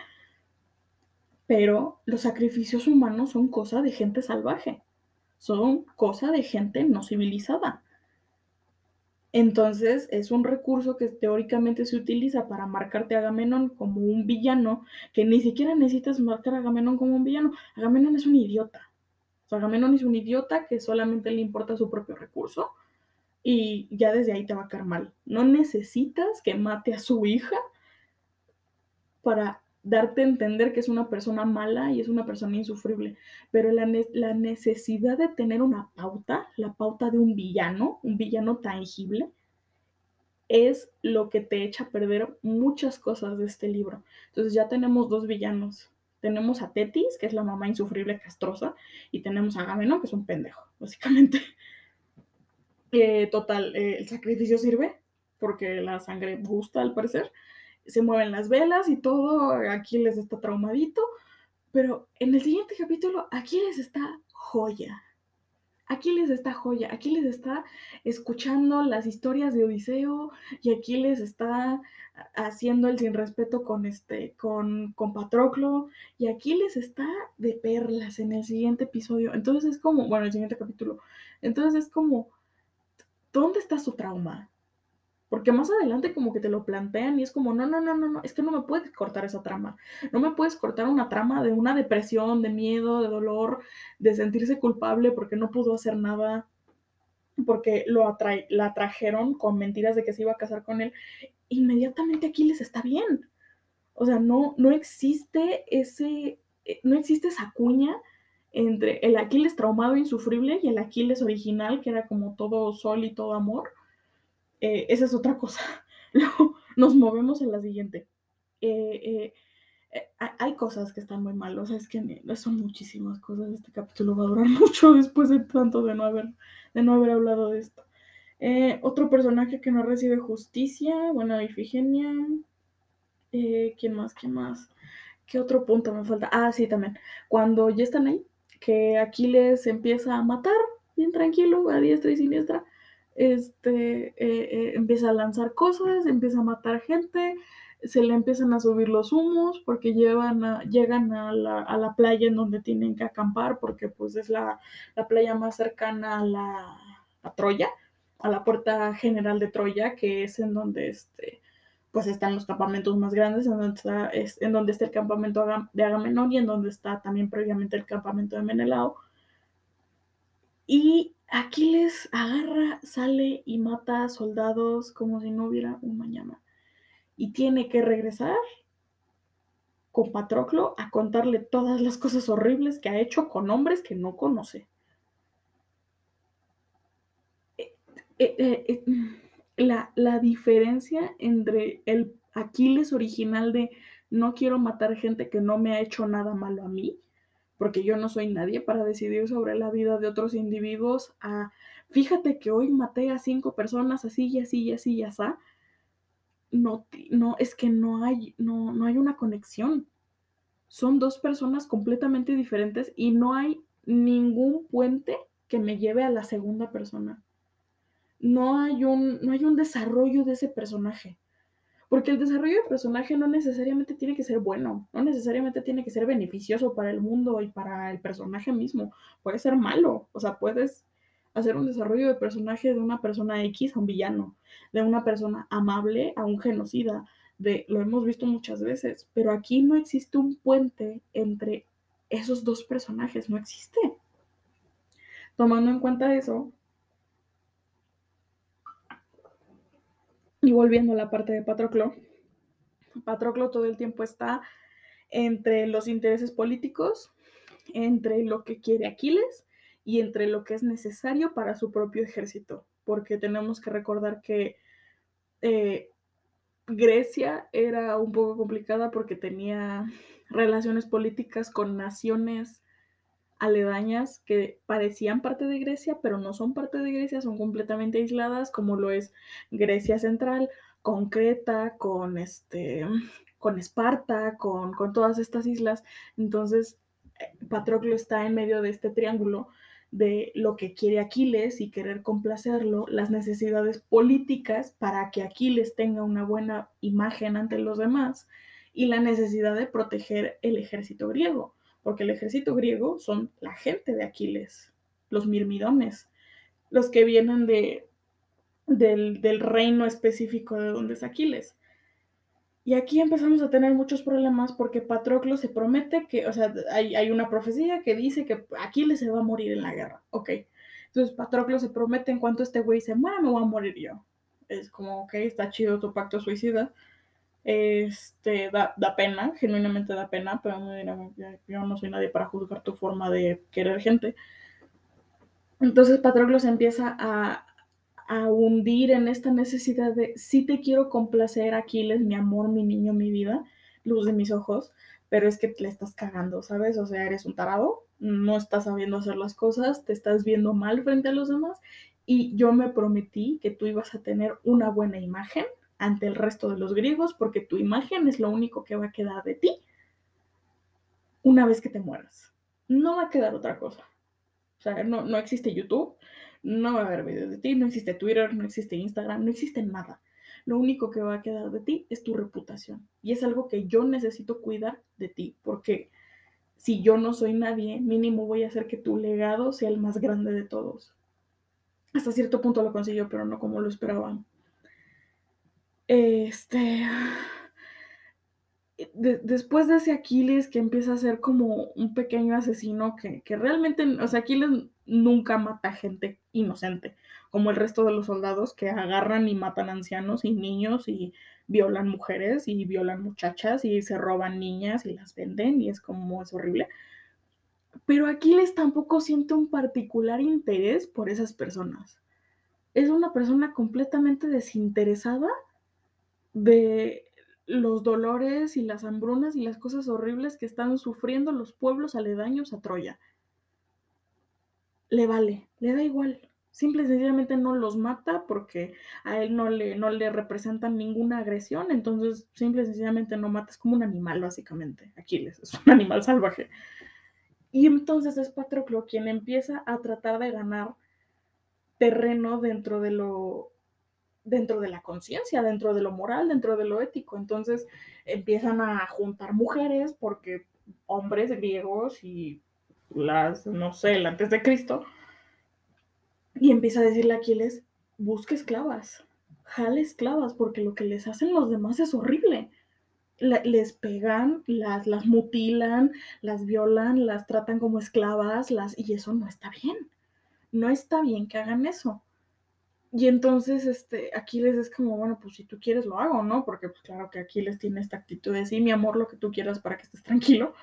pero los sacrificios humanos son cosa de gente salvaje, son cosa de gente no civilizada. Entonces es un recurso que teóricamente se utiliza para marcarte a Agamenón como un villano, que ni siquiera necesitas marcar a Agamenón como un villano. Agamenón es un idiota. O Agamenón es un idiota que solamente le importa su propio recurso y ya desde ahí te va a caer mal. No necesitas que mate a su hija para darte a entender que es una persona mala y es una persona insufrible, pero la, la, necesidad de tener una pauta, la pauta de un villano, un villano tangible, es lo que te echa a perder muchas cosas de este libro. Entonces ya tenemos dos villanos. Tenemos a Tetis, que es la mamá insufrible castrosa, y tenemos a Agamenón, que es un pendejo, básicamente. Eh, total, eh, el sacrificio sirve, porque la sangre gusta al parecer se mueven las velas y todo, Aquiles está traumadito, pero en el siguiente capítulo Aquiles está joya. Aquiles está joya, Aquiles está escuchando las historias de Odiseo y Aquiles está haciendo el sin respeto con este con, con Patroclo y Aquiles está de perlas en el siguiente episodio. Entonces es como, bueno, el siguiente capítulo. Entonces es como ¿dónde está su trauma? Porque más adelante como que te lo plantean y es como, no, no, no, no, no, es que no me puedes cortar esa trama. No me puedes cortar una trama de una depresión, de miedo, de dolor, de sentirse culpable porque no pudo hacer nada, porque lo la trajeron con mentiras de que se iba a casar con él. Inmediatamente Aquiles está bien. O sea, no, no existe ese, eh, no existe esa cuña entre el Aquiles traumado e insufrible y el Aquiles original, que era como todo sol y todo amor eh, esa es otra cosa. Nos movemos en la siguiente. Eh, eh, hay cosas que están muy mal, o sea, es que son muchísimas cosas. Este capítulo va a durar mucho después de tanto de no haber, de no haber hablado de esto. otro personaje que no recibe justicia, bueno, Ifigenia. ¿Quién más? ¿Quién más? ¿Qué otro punto me falta? Ah, sí, también. Cuando ya están ahí, que Aquiles empieza a matar, bien tranquilo, a diestra y siniestra, este, eh, eh, empieza a lanzar cosas, empieza a matar gente, se le empiezan a subir los humos porque llevan llegan a la, playa en donde tienen que acampar porque pues es la, playa más cercana a la Troya, a la puerta general de Troya, que es en donde este, pues están los campamentos más grandes, en donde está, es, en donde está el campamento de Agamenón y en donde está también previamente el campamento de Menelao. Y Aquiles agarra, sale y mata a soldados como si no hubiera un mañana. Y tiene que regresar con Patroclo a contarle todas las cosas horribles que ha hecho con hombres que no conoce. Eh, eh, eh, la, la diferencia entre el Aquiles original de no quiero matar gente que no me ha hecho nada malo a mí porque yo no soy nadie para decidir sobre la vida de otros individuos, a fíjate que hoy maté a cinco personas así y así y así y así. No, no, es que no hay, no, no hay una conexión. Son dos personas completamente diferentes y no hay ningún puente que me lleve a la segunda persona. No hay un, no hay un desarrollo de ese personaje. Porque el desarrollo de personaje no necesariamente tiene que ser bueno, no necesariamente tiene que ser beneficioso para el mundo y para el personaje mismo. Puede ser malo, o sea, puedes hacer un desarrollo de personaje de una persona X a un villano, de una persona amable a un genocida, de lo hemos visto muchas veces, pero aquí no existe un puente entre esos dos personajes, no existe. Tomando en cuenta eso, Y volviendo a la parte de Patroclo, Patroclo todo el tiempo está entre los intereses políticos, entre lo que quiere Aquiles y entre lo que es necesario para su propio ejército, porque tenemos que recordar que eh, Grecia era un poco complicada porque tenía relaciones políticas con naciones aledañas que parecían parte de Grecia, pero no son parte de Grecia, son completamente aisladas, como lo es Grecia Central, con Creta, con este, con Esparta, con, con todas estas islas. Entonces, eh, Patroclo está en medio de este triángulo de lo que quiere Aquiles y querer complacerlo, las necesidades políticas para que Aquiles tenga una buena imagen ante los demás y la necesidad de proteger el ejército griego, porque el ejército griego son la gente de Aquiles, los mirmidones, los que vienen de, del, del reino específico de donde es Aquiles. Y aquí empezamos a tener muchos problemas porque Patroclo se promete que, o sea, hay, hay, una profecía que dice que Aquiles se va a morir en la guerra. Ok. Entonces Patroclo se promete en cuanto este güey se muera, me voy a morir yo. Es como, ok, está chido tu pacto suicida. Este, da, da pena, genuinamente da pena, pero yo no soy nadie para juzgar tu forma de querer gente. Entonces Patroclo se empieza a, a hundir en esta necesidad de sí te quiero complacer, Aquiles, mi amor, mi niño, mi vida, luz de mis ojos, pero es que le estás cagando, ¿sabes? O sea, eres un tarado, no estás sabiendo hacer las cosas, te estás viendo mal frente a los demás y yo me prometí que tú ibas a tener una buena imagen ante el resto de los griegos porque tu imagen es lo único que va a quedar de ti una vez que te mueras. No va a quedar otra cosa. O sea, no, no existe YouTube, no va a haber videos de ti, no existe Twitter, no existe Instagram, no existe nada. Lo único que va a quedar de ti es tu reputación. Y es algo que yo necesito cuidar de ti, porque si yo no soy nadie, mínimo voy a hacer que tu legado sea el más grande de todos. Hasta cierto punto lo consiguió, pero no como lo esperaban. Este después de ese Aquiles que empieza a ser como un pequeño asesino que, que, realmente, o sea, Aquiles nunca mata gente inocente, como el resto de los soldados que agarran y matan ancianos y niños y violan mujeres y violan muchachas y se roban niñas y las venden y es como es horrible. Pero Aquiles tampoco siente un particular interés por esas personas. Es una persona completamente desinteresada de los dolores y las hambrunas y las cosas horribles que están sufriendo los pueblos aledaños a Troya. Le vale, le da igual. Simple y sencillamente no los mata porque a él no le, no le representan ninguna agresión, entonces simple y sencillamente no mata, es como un animal básicamente, Aquiles, es un animal salvaje. Y entonces es Patroclo quien empieza a tratar de ganar terreno dentro de lo dentro de la conciencia, dentro de lo moral, dentro de lo ético. Entonces empiezan a juntar mujeres porque hombres griegos y las, no sé, el antes de Cristo, y empieza a decirle a Aquiles, busque esclavas, jale esclavas, porque lo que les hacen los demás es horrible. les pegan, las, las mutilan, las violan, las tratan como esclavas, las, y eso no está bien. No está bien que hagan eso. Y entonces, este, Aquiles es como, bueno, pues si tú quieres lo hago, ¿no? Porque pues claro que Aquiles tiene esta actitud de sí, mi amor, lo que tú quieras para que estés tranquilo.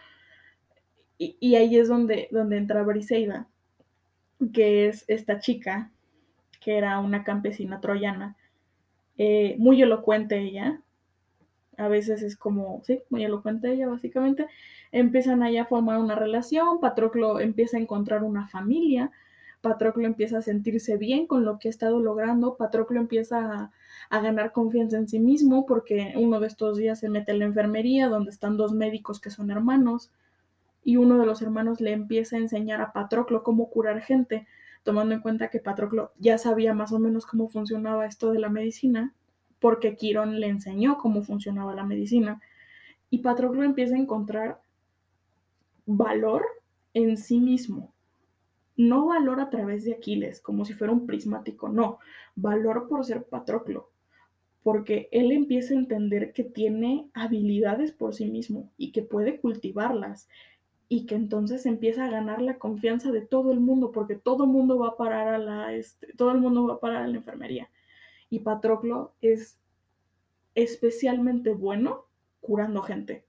Y, y ahí es donde, donde entra Briseida, que es esta chica, que era una campesina troyana, eh, muy elocuente ella, a veces es como, sí, muy elocuente ella básicamente, empiezan ahí a formar una relación, Patroclo empieza a encontrar una familia, Patroclo empieza a sentirse bien con lo que ha estado logrando, Patroclo empieza a, ganar confianza en sí mismo porque uno de estos días se mete en la enfermería donde están dos médicos que son hermanos y uno de los hermanos le empieza a enseñar a Patroclo cómo curar gente, tomando en cuenta que Patroclo ya sabía más o menos cómo funcionaba esto de la medicina, porque Quirón le enseñó cómo funcionaba la medicina. Y Patroclo empieza a encontrar valor en sí mismo, no valor a través de Aquiles, como si fuera un prismático, no, valor por ser Patroclo, porque él empieza a entender que tiene habilidades por sí mismo y que puede cultivarlas y que entonces empieza a ganar la confianza de todo el mundo, porque todo el mundo va a parar a la, este, todo el mundo va a parar a la enfermería. Y Patroclo es especialmente bueno curando gente.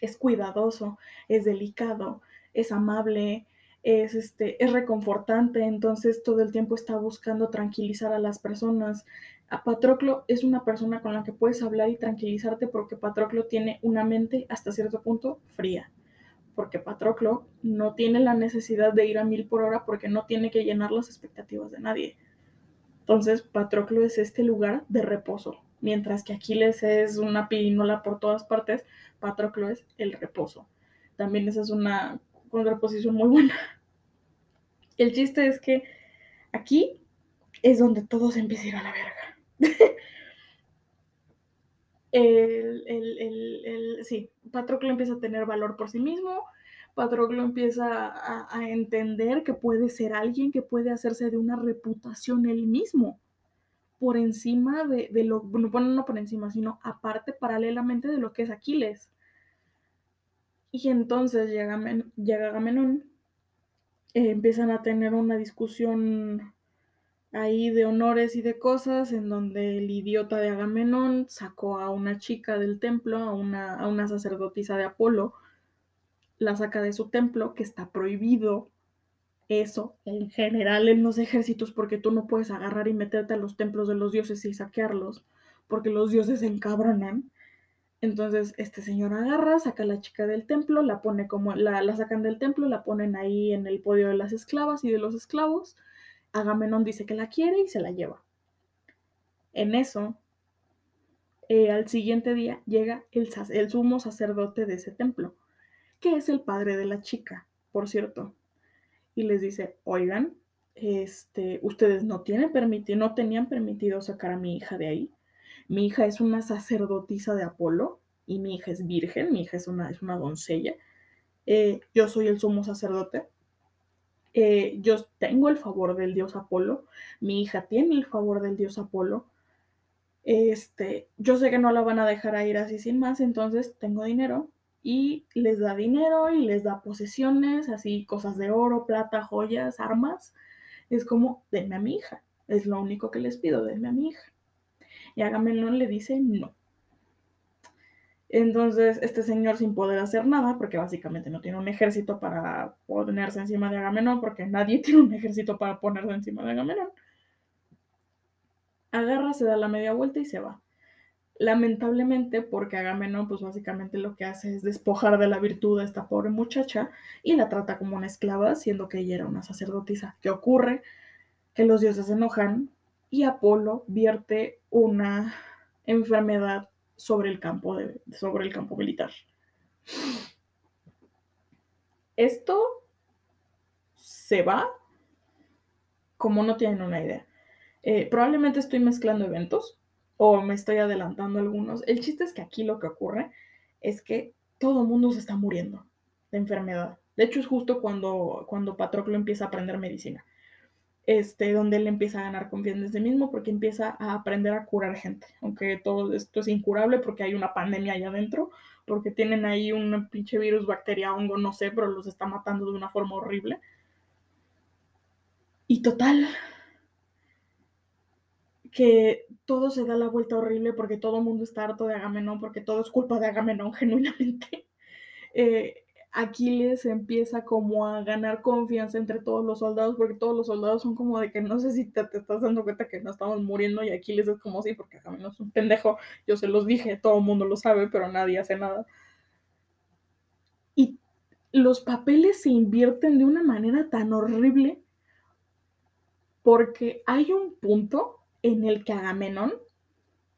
Es cuidadoso, es delicado, es amable, es, este, es reconfortante, entonces todo el tiempo está buscando tranquilizar a las personas. A Patroclo es una persona con la que puedes hablar y tranquilizarte porque Patroclo tiene una mente hasta cierto punto fría, porque Patroclo no tiene la necesidad de ir a mil por hora porque no tiene que llenar las expectativas de nadie. Entonces, Patroclo es este lugar de reposo, mientras que Aquiles es una pirinola por todas partes, Patroclo es el reposo. También esa es una contraposición muy buena. El chiste es que aquí es donde todo se empieza a ir a la verga. el, el, sí, Patroclo empieza a tener valor por sí mismo, Patroclo empieza a, entender que puede ser alguien que puede hacerse de una reputación él mismo, por encima de, lo, bueno, no por encima, sino aparte, paralelamente de lo que es Aquiles. Y entonces llega, llega Agamenón, eh, empiezan a tener una discusión ahí de honores y de cosas, en donde el idiota de Agamenón sacó a una chica del templo, a una, a una sacerdotisa de Apolo, la saca de su templo, que está prohibido eso en general en los ejércitos, porque tú no puedes agarrar y meterte a los templos de los dioses y saquearlos, porque los dioses se encabronan. Entonces, este señor agarra, saca a la chica del templo, la pone como, la, la sacan del templo, la ponen ahí en el podio de las esclavas y de los esclavos, Agamenón dice que la quiere y se la lleva. En eso, eh, al siguiente día llega el, sumo sacerdote de ese templo, que es el padre de la chica, por cierto, y les dice, oigan, este, ustedes no tienen permitido, no tenían permitido sacar a mi hija de ahí. Mi hija es una sacerdotisa de Apolo y mi hija es virgen, mi hija es una, es una doncella. Eh, yo soy el sumo sacerdote eh, yo tengo el favor del dios Apolo, mi hija tiene el favor del dios Apolo. Este, yo sé que no la van a dejar ir así sin más, entonces tengo dinero y les da dinero y les da posesiones, así cosas de oro, plata, joyas, armas. Es como, denme a mi hija. Es lo único que les pido, denme a mi hija. Y Agamenón le dice no. Entonces, este señor sin poder hacer nada, porque básicamente no tiene un ejército para ponerse encima de Agamenón, porque nadie tiene un ejército para ponerse encima de Agamenón, agarra, se da la media vuelta y se va. Lamentablemente, porque Agamenón, pues básicamente lo que hace es despojar de la virtud a esta pobre muchacha y la trata como una esclava, siendo que ella era una sacerdotisa. ¿Qué ocurre? Que los dioses se enojan y Apolo vierte una enfermedad sobre el campo, sobre el campo militar. Esto se va como no tienen una idea. Eh, probablemente estoy mezclando eventos o me estoy adelantando algunos. El chiste es que aquí lo que ocurre es que todo el mundo se está muriendo de enfermedad. De hecho, es justo cuando, cuando Patroclo empieza a aprender medicina este, donde él empieza a ganar confianza en sí mismo porque empieza a aprender a curar gente, aunque todo esto es incurable porque hay una pandemia allá adentro, porque tienen ahí un pinche virus, bacteria, hongo, no sé, pero los está matando de una forma horrible. Y total, que todo se da la vuelta horrible porque todo el mundo está harto de Agamenón, porque todo es culpa de Agamenón genuinamente. Eh, Aquiles empieza como a ganar confianza entre todos los soldados, porque todos los soldados son como de que no sé si te, estás dando cuenta que no estamos muriendo y Aquiles es como sí, porque no es un pendejo, yo se los dije, todo el mundo lo sabe, pero nadie hace nada. Y los papeles se invierten de una manera tan horrible porque hay un punto en el que Agamenón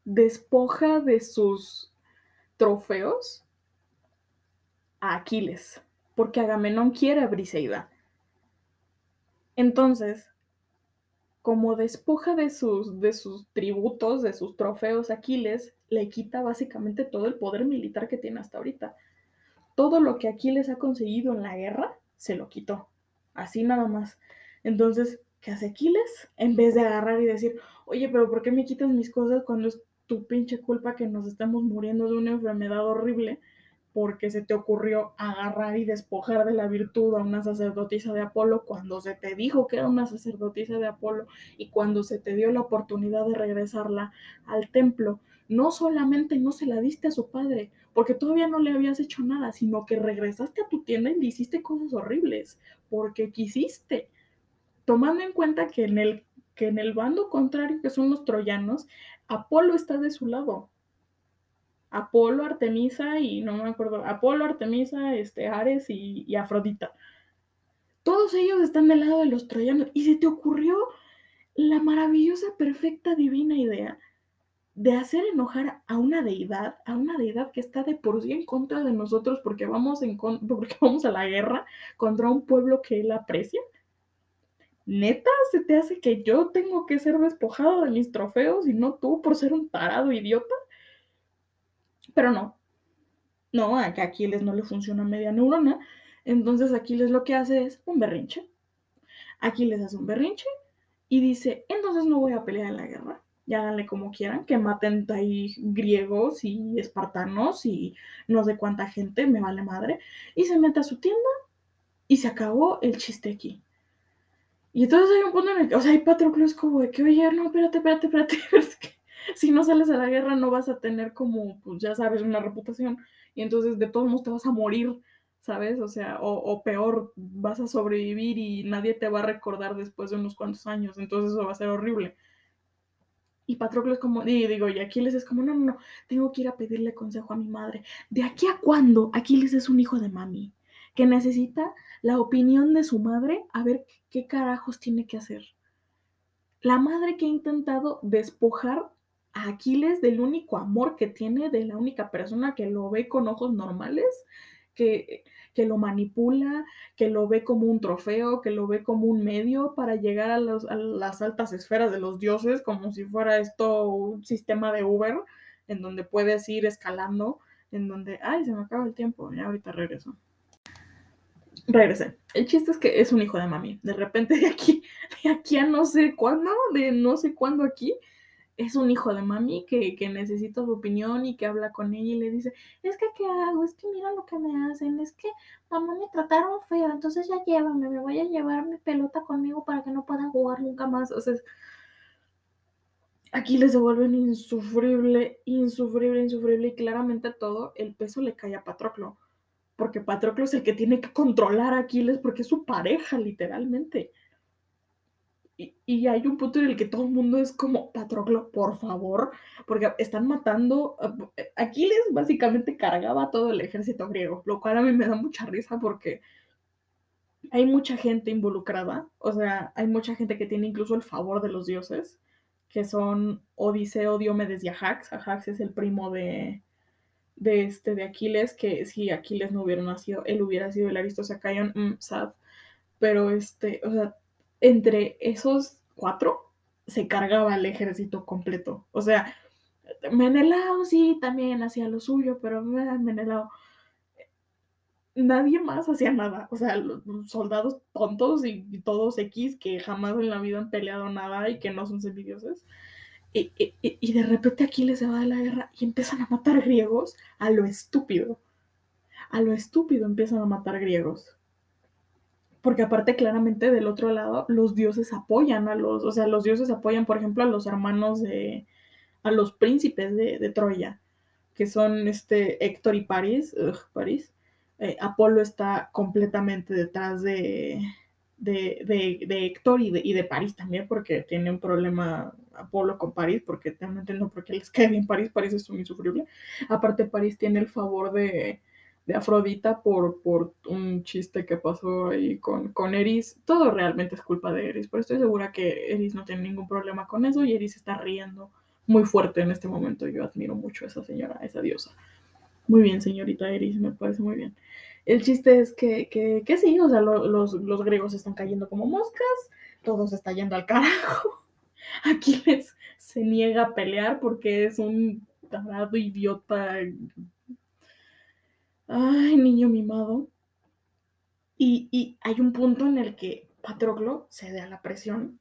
despoja de sus trofeos a Aquiles, porque Agamenón quiere a Briseida. Entonces, como despoja de sus, de sus tributos, de sus trofeos Aquiles, le quita básicamente todo el poder militar que tiene hasta ahorita. Todo lo que Aquiles ha conseguido en la guerra, se lo quitó. Así nada más. Entonces, ¿qué hace Aquiles? En vez de agarrar y decir, oye, pero ¿por qué me quitas mis cosas cuando es tu pinche culpa que nos estamos muriendo de una enfermedad horrible? Porque se te ocurrió agarrar y despojar de la virtud a una sacerdotisa de Apolo cuando se te dijo que era una sacerdotisa de Apolo y cuando se te dio la oportunidad de regresarla al templo. No solamente no se la diste a su padre, porque todavía no le habías hecho nada, sino que regresaste a tu tienda y le hiciste cosas horribles, porque quisiste. Tomando en cuenta que en el, que en el bando contrario, que son los troyanos, Apolo está de su lado, Apolo, Artemisa y no me acuerdo, Apolo, Artemisa, este, Ares y, Afrodita. Todos ellos están del lado de los troyanos y se te ocurrió la maravillosa, perfecta, divina idea de hacer enojar a una deidad, a una deidad que está de por sí en contra de nosotros porque vamos, en porque vamos a la guerra contra un pueblo que él aprecia. ¿Neta se te hace que yo tengo que ser despojado de mis trofeos y no tú por ser un parado idiota? Pero no. No, a Aquiles no le funciona media neurona. Entonces Aquiles lo que hace es un berrinche. Aquiles hace un berrinche y dice, entonces no voy a pelear en la guerra y háganle como quieran, que maten ahí griegos y espartanos y no sé cuánta gente, me vale madre, y se mete a su tienda y se acabó el chiste aquí. Y entonces hay un punto en el que, o sea, hay Patroclo como de que, oye, no, espérate, espérate, espérate, es que si no sales a la guerra no vas a tener como, pues ya sabes, una reputación, y entonces de todos modos te vas a morir, ¿sabes? O sea, o, peor, vas a sobrevivir y nadie te va a recordar después de unos cuantos años, entonces eso va a ser horrible. Y Patroclo es como, y digo, y Aquiles es como, no, no, no, tengo que ir a pedirle consejo a mi madre. ¿De aquí a cuándo Aquiles es un hijo de mami? Que necesita la opinión de su madre a ver qué carajos tiene que hacer. La madre que ha intentado despojar Aquiles del único amor que tiene, de la única persona que lo ve con ojos normales, que, que, lo manipula, que lo ve como un trofeo, que lo ve como un medio para llegar a, las altas esferas de los dioses, como si fuera esto un sistema de Uber, en donde puedes ir escalando, en donde, ay, se me acaba el tiempo, ya ahorita regreso. Regresé. El chiste es que es un hijo de mami. De repente de aquí, de aquí a no sé cuándo, de no sé cuándo aquí, es un hijo de mami que, que, necesita su opinión y que habla con ella y le dice, es que ¿qué hago? Es que mira lo que me hacen, es que mamá me trataron feo, entonces ya llévame, me voy a llevar mi pelota conmigo para que no pueda jugar nunca más. O sea, aquí les devuelven insufrible, insufrible, insufrible y claramente todo el peso le cae a Patroclo, porque Patroclo es el que tiene que controlar a Aquiles porque es su pareja, literalmente. Y, hay un punto en el que todo el mundo es como, Patroclo, por favor, porque están matando. Aquiles básicamente cargaba todo el ejército griego, lo cual a mí me da mucha risa porque hay mucha gente involucrada, o sea, hay mucha gente que tiene incluso el favor de los dioses, que son Odiseo, Diomedes y Ajax. Ajax es el primo de, este, de Aquiles, que si Aquiles no hubiera nacido, él hubiera sido el Aristosacaion, mm, sad. Pero este, o sea, entre esos cuatro se cargaba el ejército completo. O sea, Menelao sí también hacía lo suyo, pero Menelao nadie más hacía nada. O sea, los soldados tontos y, todos X que jamás en la vida han peleado nada y que no son semidioses. Y, y, y, de repente Aquiles se va de la guerra y empiezan a matar griegos a lo estúpido. A lo estúpido empiezan a matar griegos porque aparte claramente del otro lado los dioses apoyan a los, o sea, los dioses apoyan, por ejemplo, a los hermanos de, a los príncipes de, Troya, que son este Héctor y París, ugh, París. Eh, Apolo está completamente detrás de, de, de, Héctor y de, y de, París también, porque tiene un problema Apolo con París, porque no entiendo por qué les cae bien París, París es un insufrible. Aparte, París tiene el favor de, de Afrodita por, por un chiste que pasó ahí con, con Eris. Todo realmente es culpa de Eris, pero estoy segura que Eris no tiene ningún problema con eso y Eris está riendo muy fuerte en este momento. Yo admiro mucho a esa señora, a esa diosa. Muy bien, señorita Eris, me parece muy bien. El chiste es que, que, que sí, o sea, lo, los, los, griegos están cayendo como moscas, todo se está yendo al carajo. Aquiles se niega a pelear porque es un tarado idiota ay, niño mimado. Y, y, hay un punto en el que Patroclo cede a la presión.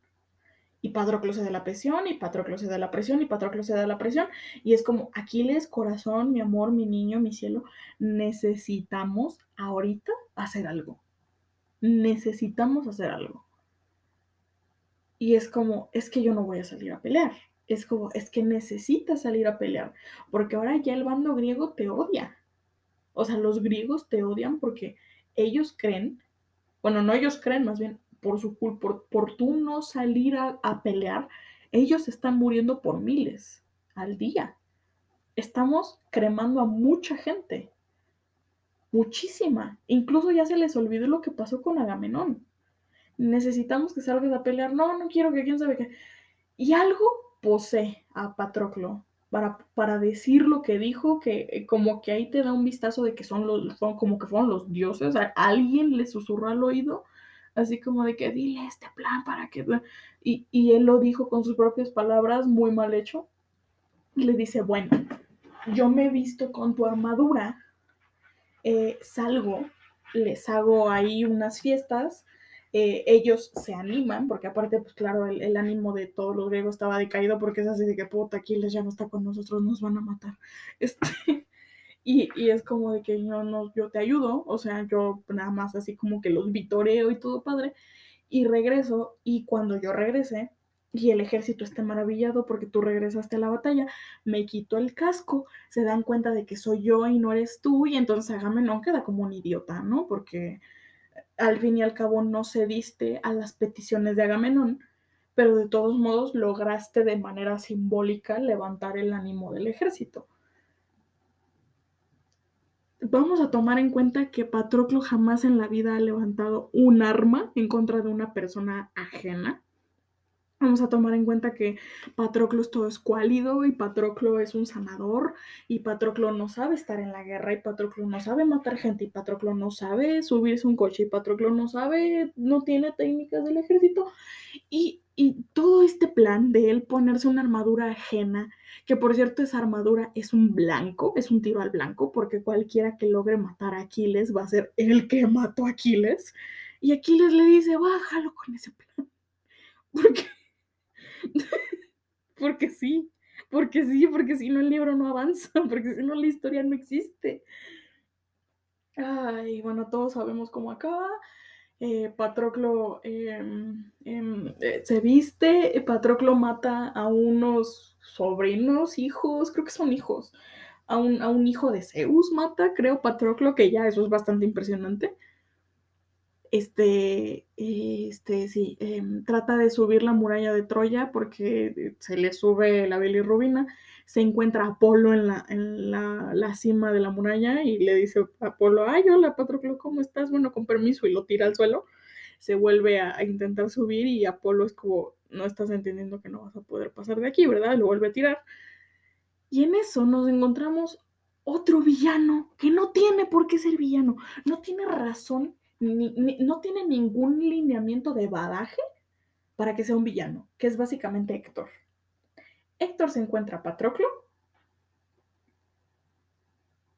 Y Patroclo cede a la presión, y Patroclo cede a la presión, y Patroclo cede a la presión. Y es como, Aquiles, corazón, mi amor, mi niño, mi cielo, necesitamos ahorita hacer algo. Necesitamos hacer algo. Y es como, es que yo no voy a salir a pelear. Es como, es que necesitas salir a pelear. Porque ahora ya el bando griego te odia o sea, los griegos te odian porque ellos creen, bueno, no ellos creen, más bien por su por, por tú no salir a, a pelear, ellos están muriendo por miles al día. Estamos cremando a mucha gente. Muchísima. Incluso ya se les olvidó lo que pasó con Agamenón. Necesitamos que salgas a pelear. No, no quiero que quién sabe qué. Y algo posee a Patroclo para, para decir lo que dijo, que eh, como que ahí te da un vistazo de que son los, son como que fueron los dioses, a alguien le susurró al oído, así como de que dile este plan para que... Y, y él lo dijo con sus propias palabras, muy mal hecho, y le dice, bueno, yo me he visto con tu armadura, eh, salgo, les hago ahí unas fiestas, eh, ellos se animan, porque aparte, pues claro, el, ánimo de todos los griegos estaba decaído porque es así de que, puta, Aquiles ya no está con nosotros, nos van a matar. Este, y, y, es como de que yo, no, yo te ayudo, o sea, yo nada más así como que los vitoreo y todo padre, y regreso, y cuando yo regresé, y el ejército está maravillado porque tú regresaste a la batalla, me quito el casco, se dan cuenta de que soy yo y no eres tú, y entonces Agamenón queda como un idiota, ¿no? Porque al fin y al cabo no cediste a las peticiones de Agamenón, pero de todos modos lograste de manera simbólica levantar el ánimo del ejército. Vamos a tomar en cuenta que Patroclo jamás en la vida ha levantado un arma en contra de una persona ajena Vamos a tomar en cuenta que Patroclo es todo escuálido y Patroclo es un sanador y Patroclo no sabe estar en la guerra y Patroclo no sabe matar gente y Patroclo no sabe subirse un coche y Patroclo no sabe, no tiene técnicas del ejército y, y todo este plan de él ponerse una armadura ajena, que por cierto esa armadura es un blanco, es un tiro al blanco porque cualquiera que logre matar a Aquiles va a ser el que mató a Aquiles y Aquiles le dice, bájalo con ese plan. Porque porque sí, porque sí, porque si no el libro no avanza, porque si no la historia no existe. Ay, bueno, todos sabemos cómo acaba. Eh, Patroclo eh, eh, se viste, Patroclo mata a unos sobrinos, hijos, creo que son hijos, a un, a un hijo de Zeus mata, creo Patroclo, que ya eso es bastante impresionante este, este, sí, eh, trata de subir la muralla de Troya porque se le sube la bilirrubina, se encuentra Apolo en la, en la, la cima de la muralla y le dice a Apolo, ay, hola Patroclo, ¿cómo estás? Bueno, con permiso, y lo tira al suelo, se vuelve a, a, intentar subir y Apolo es como, no estás entendiendo que no vas a poder pasar de aquí, ¿verdad? Lo vuelve a tirar. Y en eso nos encontramos otro villano que no tiene por qué ser villano, no tiene razón no tiene ningún lineamiento de badaje para que sea un villano, que es básicamente Héctor. Héctor se encuentra a Patroclo.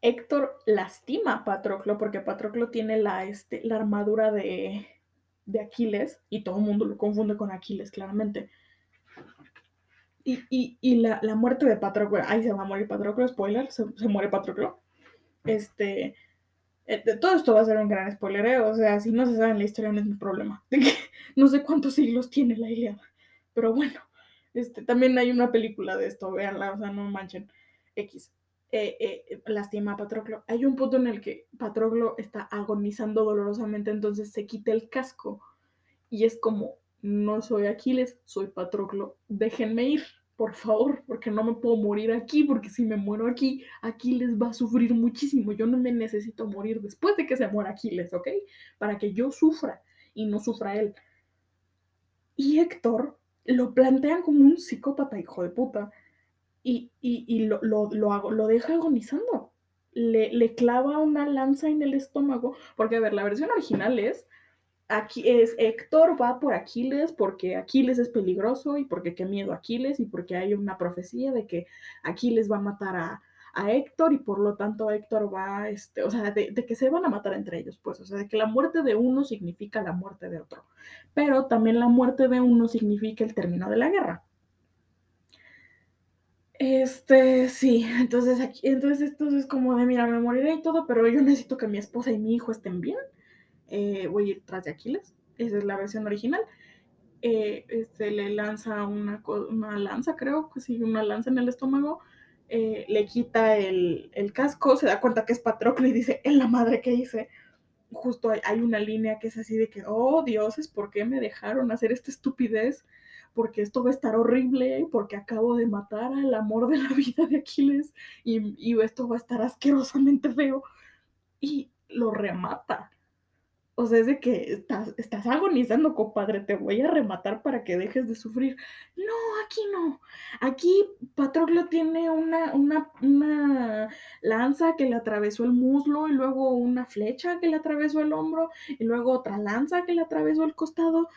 Héctor lastima a Patroclo porque Patroclo tiene la, este, la armadura de, de, Aquiles y todo el mundo lo confunde con Aquiles, claramente. Y, y, y la, la, muerte de Patroclo, ahí se va a morir Patroclo, spoiler, se, se muere Patroclo. Este, todo esto va a ser un gran spoiler, ¿eh? o sea, si no se sabe la historia no es mi problema. no sé cuántos siglos tiene la Ilíada, pero bueno, este, también hay una película de esto, véanla, o sea, no manchen. X. Eh, eh, lastima a Patroclo. Hay un punto en el que Patroclo está agonizando dolorosamente, entonces se quita el casco y es como, no soy Aquiles, soy Patroclo, déjenme ir por favor, porque no me puedo morir aquí, porque si me muero aquí, Aquiles va a sufrir muchísimo. Yo no me necesito morir después de que se muera Aquiles, ¿ok? Para que yo sufra y no sufra él. Y Héctor lo plantean como un psicópata, hijo de puta, y, y, y lo, lo, lo, lo, deja agonizando. Le, le clava una lanza en el estómago, porque a ver, la versión original es aquí es Héctor va por Aquiles porque Aquiles es peligroso y porque qué miedo Aquiles y porque hay una profecía de que Aquiles va a matar a, a Héctor y por lo tanto Héctor va, este, o sea, de, que se van a matar entre ellos, pues, o sea, de que la muerte de uno significa la muerte de otro, pero también la muerte de uno significa el término de la guerra. Este, sí, entonces aquí, entonces esto es como de, mira, me moriré y todo, pero yo necesito que mi esposa y mi hijo estén bien eh, voy a ir tras de Aquiles, esa es la versión original. Eh, este, le lanza una, lanza, creo, que sí, una lanza en el estómago, eh, le quita el, casco, se da cuenta que es Patroclo y dice, en la madre que hice. Justo hay, hay, una línea que es así de que, oh dioses, ¿por qué me dejaron hacer esta estupidez? Porque esto va a estar horrible, porque acabo de matar al amor de la vida de Aquiles y, y esto va a estar asquerosamente feo. Y lo remata O sea, es de que estás, estás agonizando, compadre, te voy a rematar para que dejes de sufrir. No, aquí no. Aquí Patroclo tiene una, una, una lanza que le atravesó el muslo y luego una flecha que le atravesó el hombro y luego otra lanza que le atravesó el costado.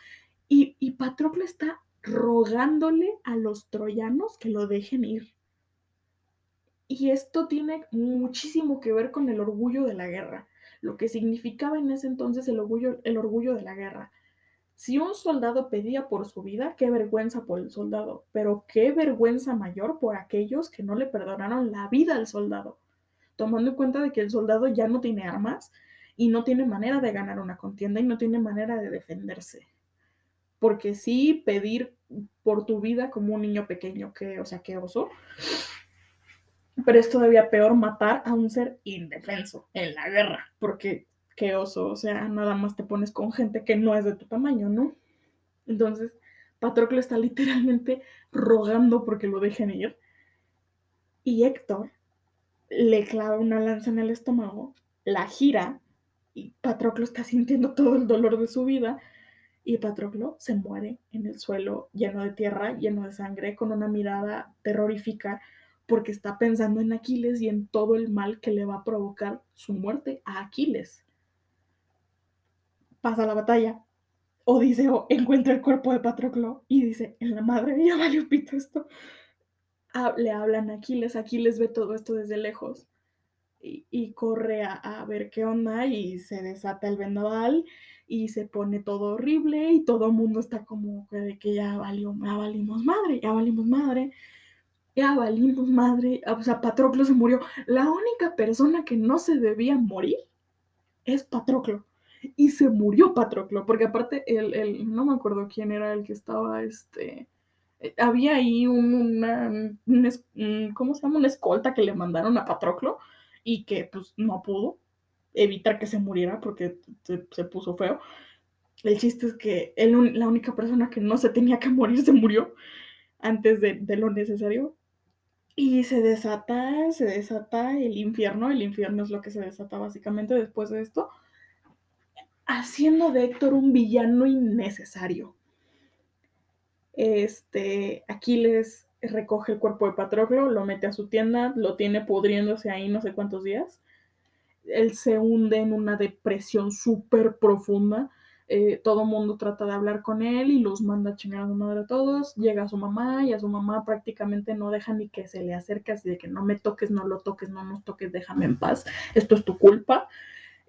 Y, y Patroclo está rogándole a los troyanos que lo dejen ir. Y esto tiene muchísimo que ver con el orgullo de la guerra lo que significaba en ese entonces el orgullo, el orgullo de la guerra. Si un soldado pedía por su vida, qué vergüenza por el soldado, pero qué vergüenza mayor por aquellos que no le perdonaron la vida al soldado, tomando en cuenta de que el soldado ya no tiene armas y no tiene manera de ganar una contienda y no tiene manera de defenderse. Porque sí pedir por tu vida como un niño pequeño, que, o sea, qué oso, pero es todavía peor matar a un ser indefenso en la guerra, porque qué oso, o sea, nada más te pones con gente que no es de tu tamaño, ¿no? Entonces, Patroclo está literalmente rogando porque lo dejen ir. Y Héctor le clava una lanza en el estómago, la gira, y Patroclo está sintiendo todo el dolor de su vida. Y Patroclo se muere en el suelo lleno de tierra, lleno de sangre, con una mirada terrorífica porque está pensando en Aquiles y en todo el mal que le va a provocar su muerte a Aquiles. Pasa la batalla. Odiseo encuentra el cuerpo de Patroclo y dice, en la madre mía, valió pito esto. le hablan a Aquiles, Aquiles ve todo esto desde lejos y, corre a, ver qué onda y se desata el vendaval y se pone todo horrible y todo el mundo está como de que ya, valió, ya valimos madre, ya valimos madre ya valimos madre, o sea, Patroclo se murió. La única persona que no se debía morir es Patroclo. Y se murió Patroclo, porque aparte, el, no me acuerdo quién era el que estaba, este, eh, había ahí una, ¿cómo se llama? Una escolta que le mandaron a Patroclo y que pues no pudo evitar que se muriera porque se, puso feo. El chiste es que él, la única persona que no se tenía que morir se murió antes de, de lo necesario y se desata, se desata el infierno, el infierno es lo que se desata básicamente después de esto, haciendo de Héctor un villano innecesario. Este, Aquiles recoge el cuerpo de Patroclo, lo mete a su tienda, lo tiene pudriéndose ahí no sé cuántos días. Él se hunde en una depresión súper profunda eh, todo mundo trata de hablar con él y los manda a chingar a su madre a todos. Llega a su mamá y a su mamá prácticamente no deja ni que se le acerque, así de que no me toques, no lo toques, no nos toques, déjame en paz, esto es tu culpa.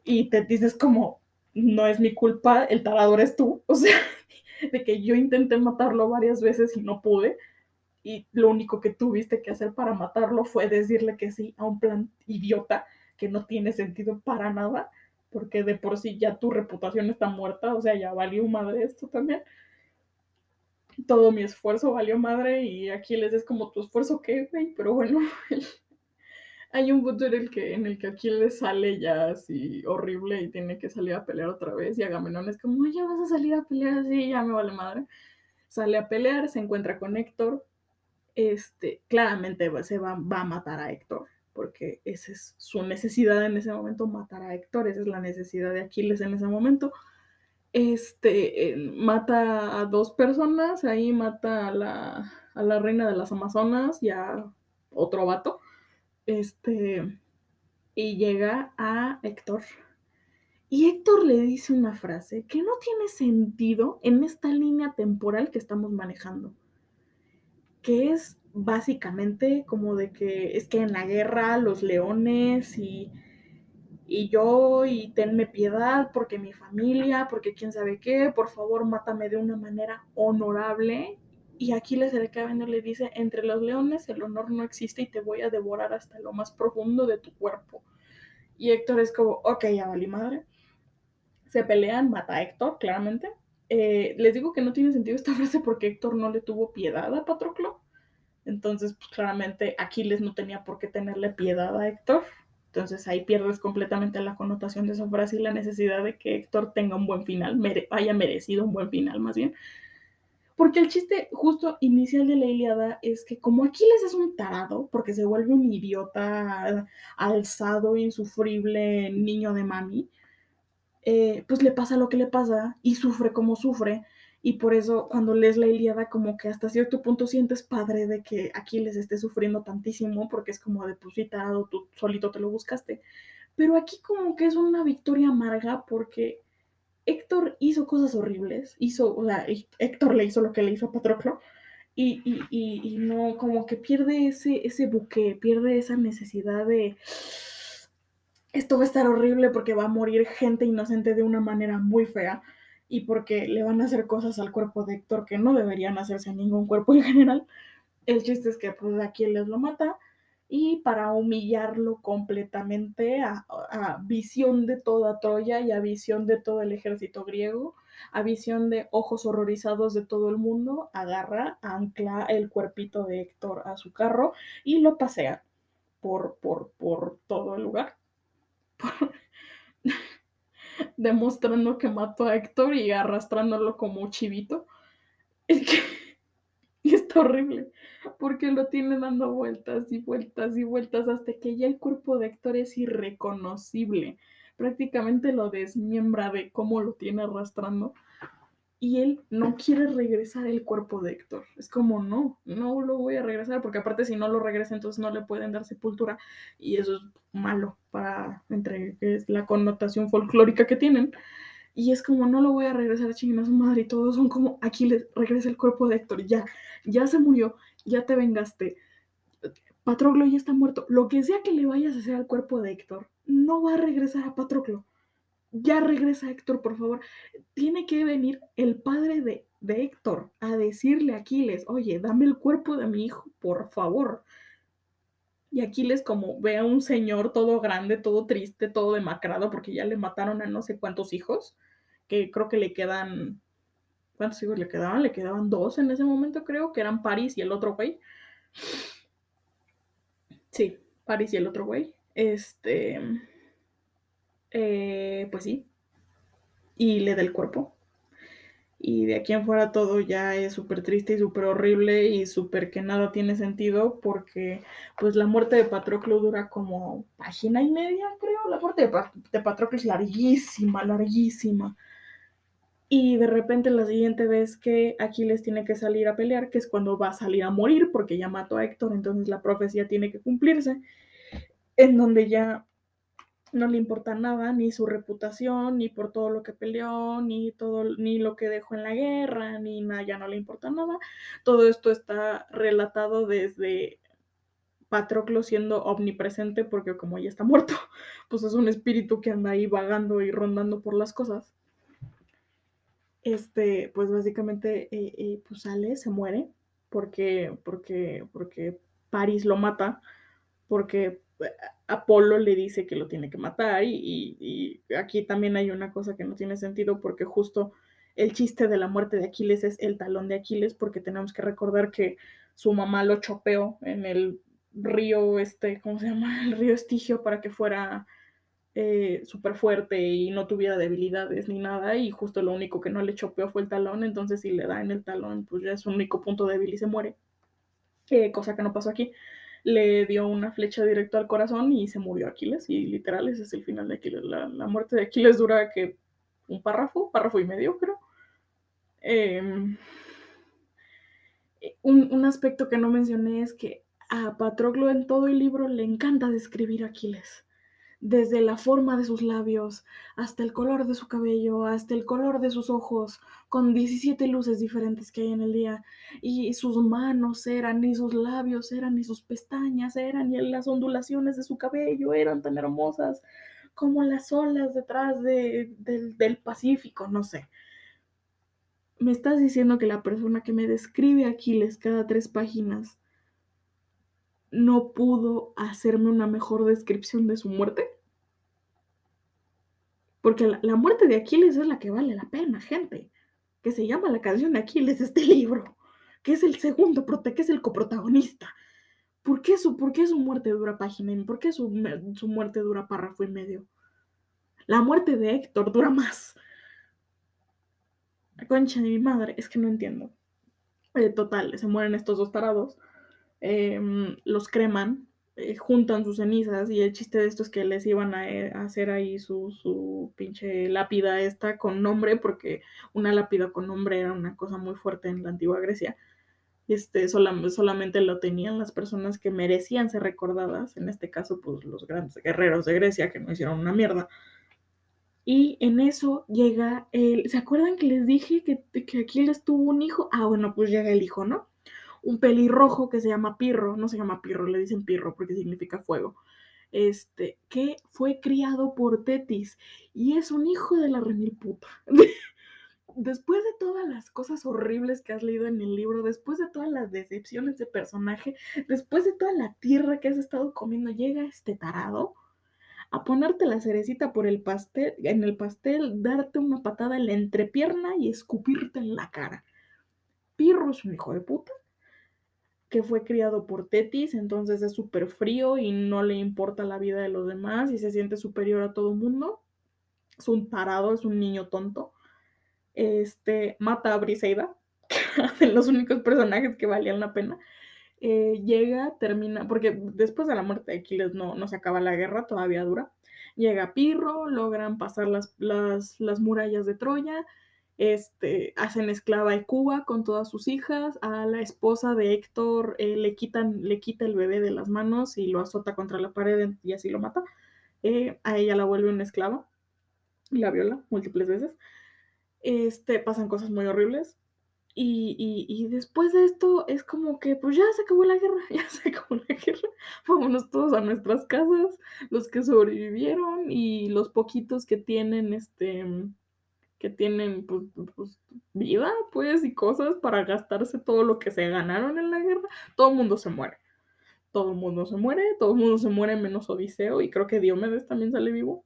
Y te dices como, no es mi culpa, el tarador es tú. O sea, de que yo intenté matarlo varias veces y no pude. Y lo único que tuviste que hacer para matarlo fue decirle que sí a un plan idiota que no tiene sentido para nada porque de por sí ya tu reputación está muerta, o sea, ya valió madre esto también. Todo mi esfuerzo valió madre y aquí les es como tu esfuerzo qué, güey, pero bueno, hay un punto en el que en el que Aquiles sale ya así horrible y tiene que salir a pelear otra vez y Agamenón es como, ya vas a salir a pelear así, ya me vale madre. Sale a pelear, se encuentra con Héctor, este, claramente se va, va a matar a Héctor, porque esa es su necesidad en ese momento, matar a Héctor, esa es la necesidad de Aquiles en ese momento. Este, eh, mata a dos personas, ahí mata a la, a la reina de las Amazonas y a otro vato, este, y llega a Héctor. Y Héctor le dice una frase que no tiene sentido en esta línea temporal que estamos manejando, que es básicamente como de que es que en la guerra los leones y, y yo y tenme piedad porque mi familia, porque quién sabe qué, por favor mátame de una manera honorable. Y aquí le y le dice, entre los leones el honor no existe y te voy a devorar hasta lo más profundo de tu cuerpo. Y Héctor es como, ok, ya valí madre. Se pelean, mata a Héctor, claramente. Eh, les digo que no tiene sentido esta frase porque Héctor no le tuvo piedad a Patroclo entonces, pues claramente Aquiles no tenía por qué tenerle piedad a Héctor. Entonces ahí pierdes completamente la connotación de esa frase y la necesidad de que Héctor tenga un buen final, haya merecido un buen final más bien. Porque el chiste justo inicial de la Iliada es que como Aquiles es un tarado, porque se vuelve un idiota alzado, insufrible niño de mami, eh, pues le pasa lo que le pasa y sufre como sufre. Y por eso cuando lees la Ilíada como que hasta cierto punto sientes padre de que Aquiles esté sufriendo tantísimo porque es como de pues tú solito te lo buscaste. Pero aquí como que es una victoria amarga porque Héctor hizo cosas horribles, hizo, o sea, Héctor le hizo lo que le hizo a Patroclo y, y, y, y no, como que pierde ese, ese buque, pierde esa necesidad de esto va a estar horrible porque va a morir gente inocente de una manera muy fea y porque le van a hacer cosas al cuerpo de Héctor que no deberían hacerse a ningún cuerpo en general. El chiste es que pues les lo mata y para humillarlo completamente a, visión de toda Troya y a visión de todo el ejército griego, a visión de ojos horrorizados de todo el mundo, agarra, ancla el cuerpito de Héctor a su carro y lo pasea por, por, por todo el lugar. demostrando que mató a Héctor y arrastrándolo como chivito. Es que está horrible, porque lo tiene dando vueltas y vueltas y vueltas hasta que ya el cuerpo de Héctor es irreconocible. Prácticamente lo desmiembra de cómo lo tiene arrastrando. Y él no quiere regresar el cuerpo de Héctor. Es como, no, no lo voy a regresar, porque aparte si no lo regresa, entonces no le pueden dar sepultura. Y eso es malo para, entre es la connotación folclórica que tienen. Y es como, no lo voy a regresar a chingar a su madre. Y todos son como, aquí le regresa el cuerpo de Héctor. Ya, ya se murió, ya te vengaste. Patroclo ya está muerto. Lo que sea que le vayas a hacer al cuerpo de Héctor, no va a regresar a Patroclo. Ya regresa Héctor, por favor. Tiene que venir el padre de, de Héctor a decirle a Aquiles, oye, dame el cuerpo de mi hijo, por favor. Y Aquiles como ve a un señor todo grande, todo triste, todo demacrado, porque ya le mataron a no sé cuántos hijos, que creo que le quedan... ¿Cuántos hijos le quedaban? Le quedaban dos en ese momento, creo, que eran Paris y el otro güey. Sí, Paris y el otro güey. Este... Eh, pues sí. Y le da el cuerpo y de aquí en fuera todo ya es súper triste y súper horrible y súper que nada tiene sentido porque pues la muerte de Patroclo dura como página y media, creo. La muerte de, Patroclo es larguísima, larguísima. Y de repente la siguiente vez que Aquiles tiene que salir a pelear, que es cuando va a salir a morir porque ya mató a Héctor, entonces la profecía tiene que cumplirse, en donde ya no le importa nada, ni su reputación, ni por todo lo que peleó, ni todo, ni lo que dejó en la guerra, ni nada, ya no le importa nada. Todo esto está relatado desde Patroclo siendo omnipresente, porque como ya está muerto, pues es un espíritu que anda ahí vagando y rondando por las cosas. Este, pues básicamente, eh, eh, pues sale, se muere, porque, porque, porque Paris lo mata, porque Apolo le dice que lo tiene que matar y, aquí también hay una cosa que no tiene sentido porque justo el chiste de la muerte de Aquiles es el talón de Aquiles porque tenemos que recordar que su mamá lo chopeó en el río, este, ¿cómo se llama? El río Estigio para que fuera eh, súper fuerte y no tuviera debilidades ni nada y justo lo único que no le chopeó fue el talón, entonces si le da en el talón pues ya es un único punto débil y se muere, eh, cosa que no pasó aquí le dio una flecha directo al corazón y se murió Aquiles. Y literal, ese es el final de Aquiles. La, muerte de Aquiles dura que un párrafo, párrafo y medio, creo. Em, un, un, aspecto que no mencioné es que a Patroclo en todo el libro le encanta describir a Aquiles desde la forma de sus labios, hasta el color de su cabello, hasta el color de sus ojos, con 17 luces diferentes que hay en el día. Y sus manos eran, y sus labios eran, y sus pestañas eran, y las ondulaciones de su cabello eran tan hermosas como las olas detrás del, del Pacífico, no sé. Me estás diciendo que la persona que me describe Aquiles cada tres páginas no pudo hacerme una mejor descripción de su muerte? Porque la, muerte de Aquiles es la que vale la pena, gente. Que se llama la canción de Aquiles, este libro. Que es el segundo, que es el coprotagonista. ¿Por qué su, por qué su muerte dura página por qué su, su muerte dura párrafo y medio? La muerte de Héctor dura más. La concha de mi madre, es que no entiendo. Eh, total, se mueren estos dos tarados. Em, los creman eh, juntan sus cenizas y el chiste de esto es que les iban a, eh, hacer ahí su, su, pinche lápida esta con nombre, porque una lápida con nombre era una cosa muy fuerte en la antigua Grecia. Este, solamente lo tenían las personas que merecían ser recordadas, en este caso, pues los grandes guerreros de Grecia que no hicieron una mierda. Y en eso llega el. ¿Se acuerdan que les dije que, que Aquiles tuvo un hijo? Ah, bueno, pues llega el hijo, ¿no? Un pelirrojo que se llama Pirro, no se llama Pirro, le dicen Pirro porque significa fuego. Este, que fue criado por Tetis y es un hijo de la remil puta. después de todas las cosas horribles que has leído en el libro, después de todas las decepciones de personaje, después de toda la tierra que has estado comiendo, llega este tarado a ponerte la cerecita por el pastel, en el pastel, darte una patada en la entrepierna y escupirte en la cara. Pirro es un hijo de puta que fue criado por Tetis, entonces es súper frío y no le importa la vida de los demás y se siente superior a todo el mundo. Es un tarado, es un niño tonto. Este mata a Briseida, de los únicos personajes que valían la pena. Eh, llega, termina, porque después de la muerte de Aquiles no, no se acaba la guerra, todavía dura. Llega Pirro, logran pasar las, las, las murallas de Troya, este, hacen esclava a Cuba con todas sus hijas, a la esposa de Héctor eh, le, quitan, le quita el bebé de las manos y lo azota contra la pared y así lo mata. Eh, a ella la vuelve una esclava y la viola múltiples veces. Este, pasan cosas muy horribles. Y, después de esto es como que, pues ya se acabó la guerra, ya se acabó la guerra, vámonos todos a nuestras casas, los que sobrevivieron y los poquitos que tienen, este, que tienen, pues, pues, vida, pues, y cosas para gastarse todo lo que se ganaron en la guerra, todo el mundo se muere. Todo el mundo se muere, todo el mundo se muere menos Odiseo, y creo que Diomedes también sale vivo.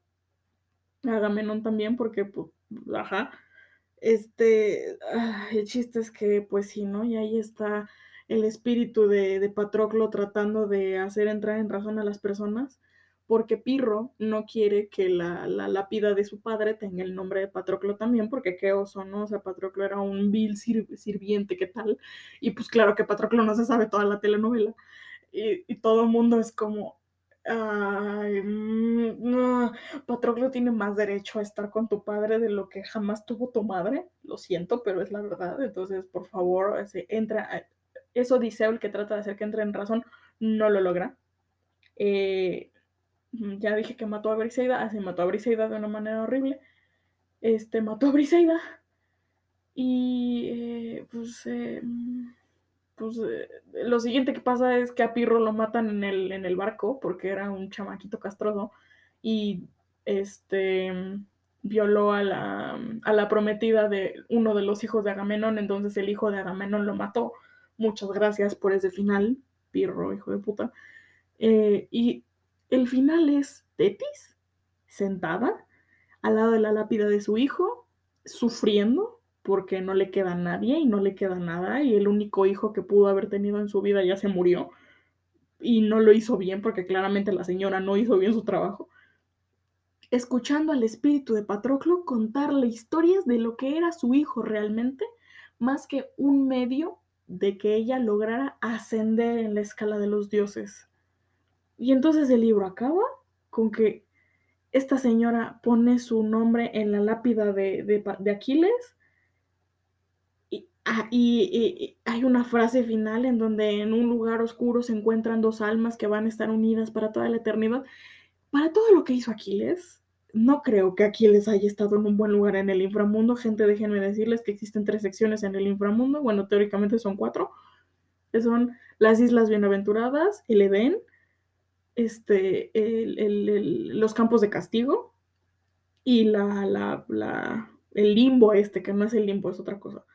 Agamenón también, porque, pues, ajá, este, el chiste es que, pues sí, ¿no? Y ahí está el espíritu de, Patroclo tratando de hacer entrar en razón a las personas, porque Pirro no quiere que la, lápida de su padre tenga el nombre de Patroclo también, porque qué oso, ¿no? O sea, Patroclo era un vil sirviente, ¿qué tal? Y pues claro que Patroclo no se sabe toda la telenovela. Y, y todo el mundo es como, Ay, mm, no. Patroclo tiene más derecho a estar con tu padre de lo que jamás tuvo tu madre. Lo siento, pero es la verdad. Entonces, por favor, entra. Eso dice el que trata de hacer que entre en razón, no lo logra. Eh, ya dije que mató a Briseida. Así mató a Briseida de una manera horrible. Este mató a Briseida. Y eh, pues. Eh, pues eh, lo siguiente que pasa es que a Pirro lo matan en el, en el barco porque era un chamaquito castroso y este violó a la, a la prometida de uno de los hijos de Agamenón, entonces el hijo de Agamenón lo mató. Muchas gracias por ese final, Pirro, hijo de puta. Eh, y el final es Tetis, sentada al lado de la lápida de su hijo, sufriendo, porque no le queda nadie y no le queda nada y el único hijo que pudo haber tenido en su vida ya se murió y no lo hizo bien porque claramente la señora no hizo bien su trabajo. Escuchando al espíritu de Patroclo contarle historias de lo que era su hijo realmente, más que un medio de que ella lograra ascender en la escala de los dioses. Y entonces el libro acaba con que esta señora pone su nombre en la lápida de, Aquiles Ah, y, hay una frase final en donde en un lugar oscuro se encuentran dos almas que van a estar unidas para toda la eternidad. Para todo lo que hizo Aquiles, no creo que Aquiles haya estado en un buen lugar en el inframundo. Gente, déjenme decirles que existen tres secciones en el inframundo. Bueno, teóricamente son cuatro. Que son las Islas Bienaventuradas, el Edén, este, los campos de castigo y la, el limbo este, que no es el limbo, es otra cosa.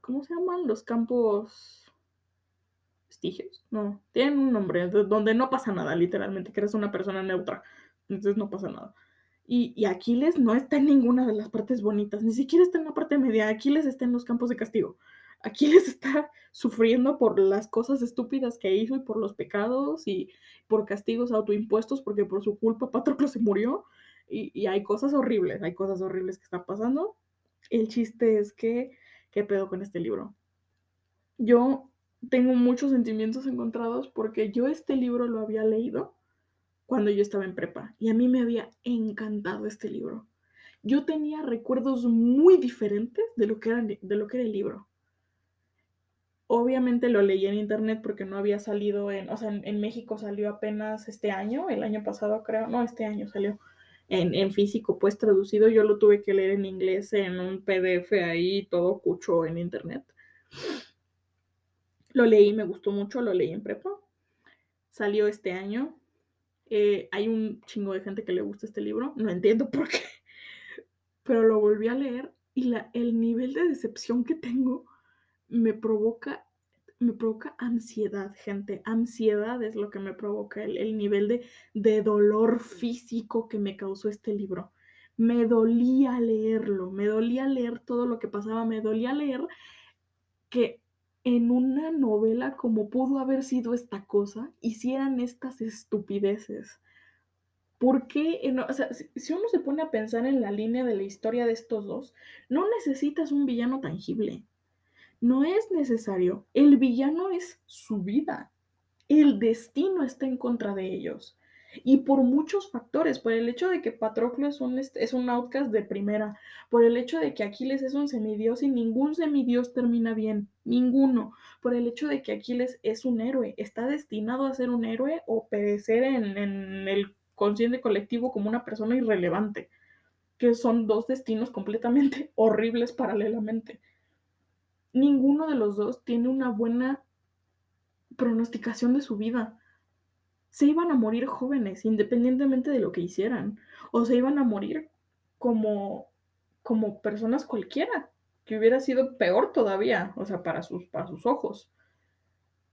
¿cómo se llaman? Los campos vestigios. No, tienen un nombre, donde no pasa nada, literalmente, que eres una persona neutra. Entonces no pasa nada. Y, Aquiles no está en ninguna de las partes bonitas, ni siquiera está en la parte media. Aquiles está en los campos de castigo. Aquiles está sufriendo por las cosas estúpidas que hizo y por los pecados y por castigos autoimpuestos, porque por su culpa Patroclo se murió. Y, y hay cosas horribles, hay cosas horribles que están pasando. El chiste es que ¿qué pedo con este libro? Yo tengo muchos sentimientos encontrados porque yo este libro lo había leído cuando yo estaba en prepa y a mí me había encantado este libro. Yo tenía recuerdos muy diferentes de lo que era, de lo que era el libro. Obviamente lo leí en internet porque no había salido en, o sea, en, México salió apenas este año, el año pasado creo, no, este año salió en, en, físico, pues traducido. Yo lo tuve que leer en inglés en un PDF ahí, todo cucho en internet. Lo leí, me gustó mucho, lo leí en prepa. Salió este año. Eh, hay un chingo de gente que le gusta este libro, no entiendo por qué, pero lo volví a leer y la, el nivel de decepción que tengo me provoca, me provoca ansiedad, gente. Ansiedad es lo que me provoca el, el nivel de, de dolor físico que me causó este libro. Me dolía leerlo, me dolía leer todo lo que pasaba, me dolía leer que en una novela como pudo haber sido esta cosa, hicieran estas estupideces. ¿Por qué? O sea, si uno se pone a pensar en la línea de la historia de estos dos, no necesitas un villano tangible. No es necesario. El villano es su vida. El destino está en contra de ellos y por muchos factores, por el hecho de que Patroclo es un, es un outcast de primera, por el hecho de que Aquiles es un semidios y ningún semidios termina bien, ninguno, por el hecho de que Aquiles es un héroe, está destinado a ser un héroe o perecer en, en el consciente colectivo como una persona irrelevante, que son dos destinos completamente horribles paralelamente. Ninguno de los dos tiene una buena pronosticación de su vida. Se iban a morir jóvenes, independientemente de lo que hicieran, o se iban a morir como, como personas cualquiera, que hubiera sido peor todavía, o sea, para sus, para sus ojos.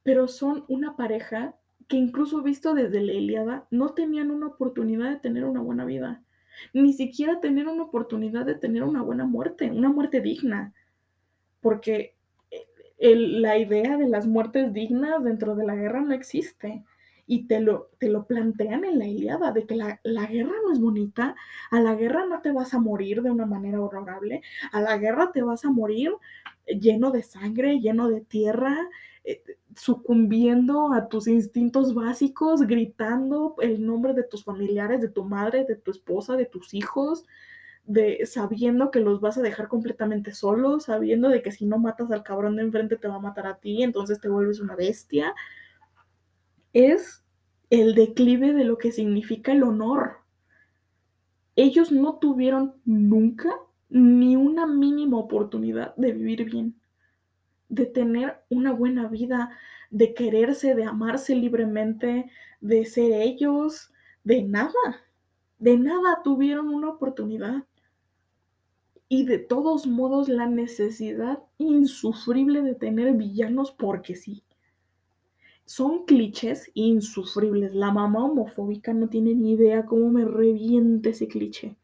Pero son una pareja que incluso visto desde la Iliada, no tenían una oportunidad de tener una buena vida, ni siquiera tener una oportunidad de tener una buena muerte, una muerte digna, porque la idea de las muertes dignas dentro de la guerra no existe. Y te lo, te lo plantean en la Iliada, de que la, guerra no es bonita, a la guerra no te vas a morir de una manera horrible, a la guerra te vas a morir lleno de sangre, lleno de tierra, eh, sucumbiendo a tus instintos básicos, gritando el nombre de tus familiares, de tu madre, de tu esposa, de tus hijos, de sabiendo que los vas a dejar completamente solos, sabiendo de que si no matas al cabrón de enfrente te va a matar a ti, entonces te vuelves una bestia es el declive de lo que significa el honor. Ellos no tuvieron nunca ni una mínima oportunidad de vivir bien, de tener una buena vida, de quererse, de amarse libremente, de ser ellos, de nada, de nada tuvieron una oportunidad. Y de todos modos la necesidad insufrible de tener villanos porque sí son clichés insufribles. La mamá homofóbica no tiene ni idea cómo me revienta ese cliché.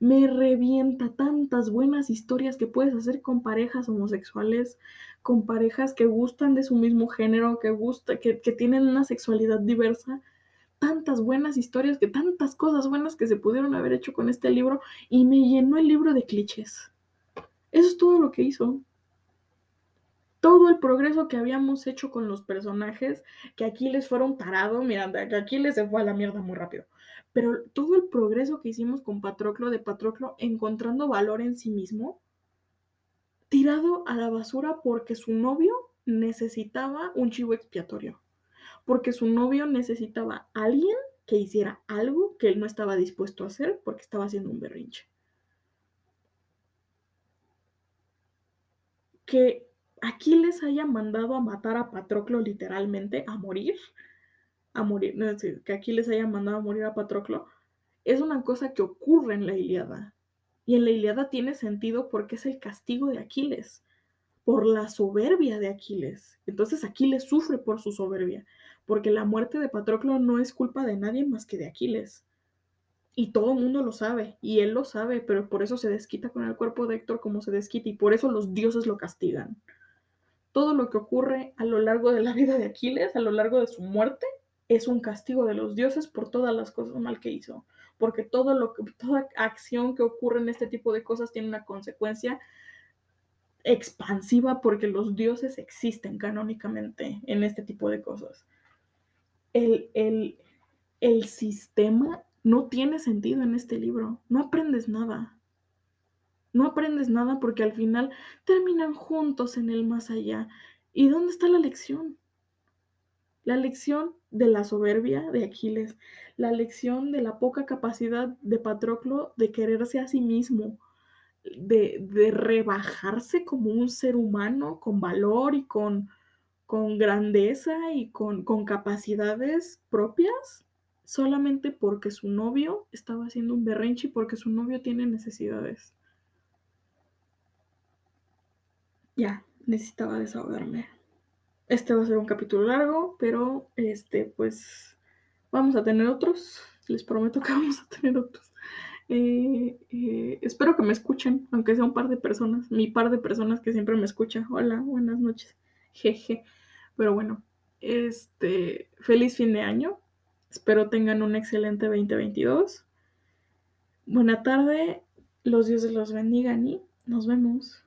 Me revienta tantas buenas historias que puedes hacer con parejas homosexuales, con parejas que gustan de su mismo género, que, gusta, que, que tienen una sexualidad diversa. Tantas buenas historias, que tantas cosas buenas que se pudieron haber hecho con este libro y me llenó el libro de clichés. Eso es todo lo que hizo todo el progreso que habíamos hecho con los personajes, que aquí les fueron tarado, mira, que aquí les se fue a la mierda muy rápido. Pero todo el progreso que hicimos con Patroclo, de Patroclo encontrando valor en sí mismo, tirado a la basura porque su novio necesitaba un chivo expiatorio, porque su novio necesitaba a alguien que hiciera algo que él no estaba dispuesto a hacer porque estaba haciendo un berrinche. Que Aquiles haya mandado a matar a Patroclo literalmente, a morir, a morir, no, es decir, que Aquiles haya mandado a morir a Patroclo, es una cosa que ocurre en la Iliada. Y en la Iliada tiene sentido porque es el castigo de Aquiles, por la soberbia de Aquiles. Entonces Aquiles sufre por su soberbia, porque la muerte de Patroclo no es culpa de nadie más que de Aquiles. Y todo el mundo lo sabe, y él lo sabe, pero por eso se desquita con el cuerpo de Héctor como se desquita, y por eso los dioses lo castigan todo lo que ocurre a lo largo de la vida de Aquiles, a lo largo de su muerte, es un castigo de los dioses por todas las cosas mal que hizo. Porque todo lo que, toda acción que ocurre en este tipo de cosas tiene una consecuencia expansiva porque los dioses existen canónicamente en este tipo de cosas. El, el, el sistema no tiene sentido en este libro. No aprendes nada. No aprendes nada porque al final terminan juntos en el más allá. ¿Y dónde está la lección? La lección de la soberbia de Aquiles, la lección de la poca capacidad de Patroclo de quererse a sí mismo, de, de rebajarse como un ser humano con valor y con, con grandeza y con, con capacidades propias, solamente porque su novio estaba haciendo un berrinche y porque su novio tiene necesidades. Ya, necesitaba desahogarme. Este va a ser un capítulo largo, pero este, pues vamos a tener otros. Les prometo que vamos a tener otros. Eh, eh, espero que me escuchen, aunque sea un par de personas, mi par de personas que siempre me escucha. Hola, buenas noches. Jeje. Pero bueno, este, feliz fin de año. Espero tengan un excelente 2022. Buena tarde, los dioses los bendigan y nos vemos.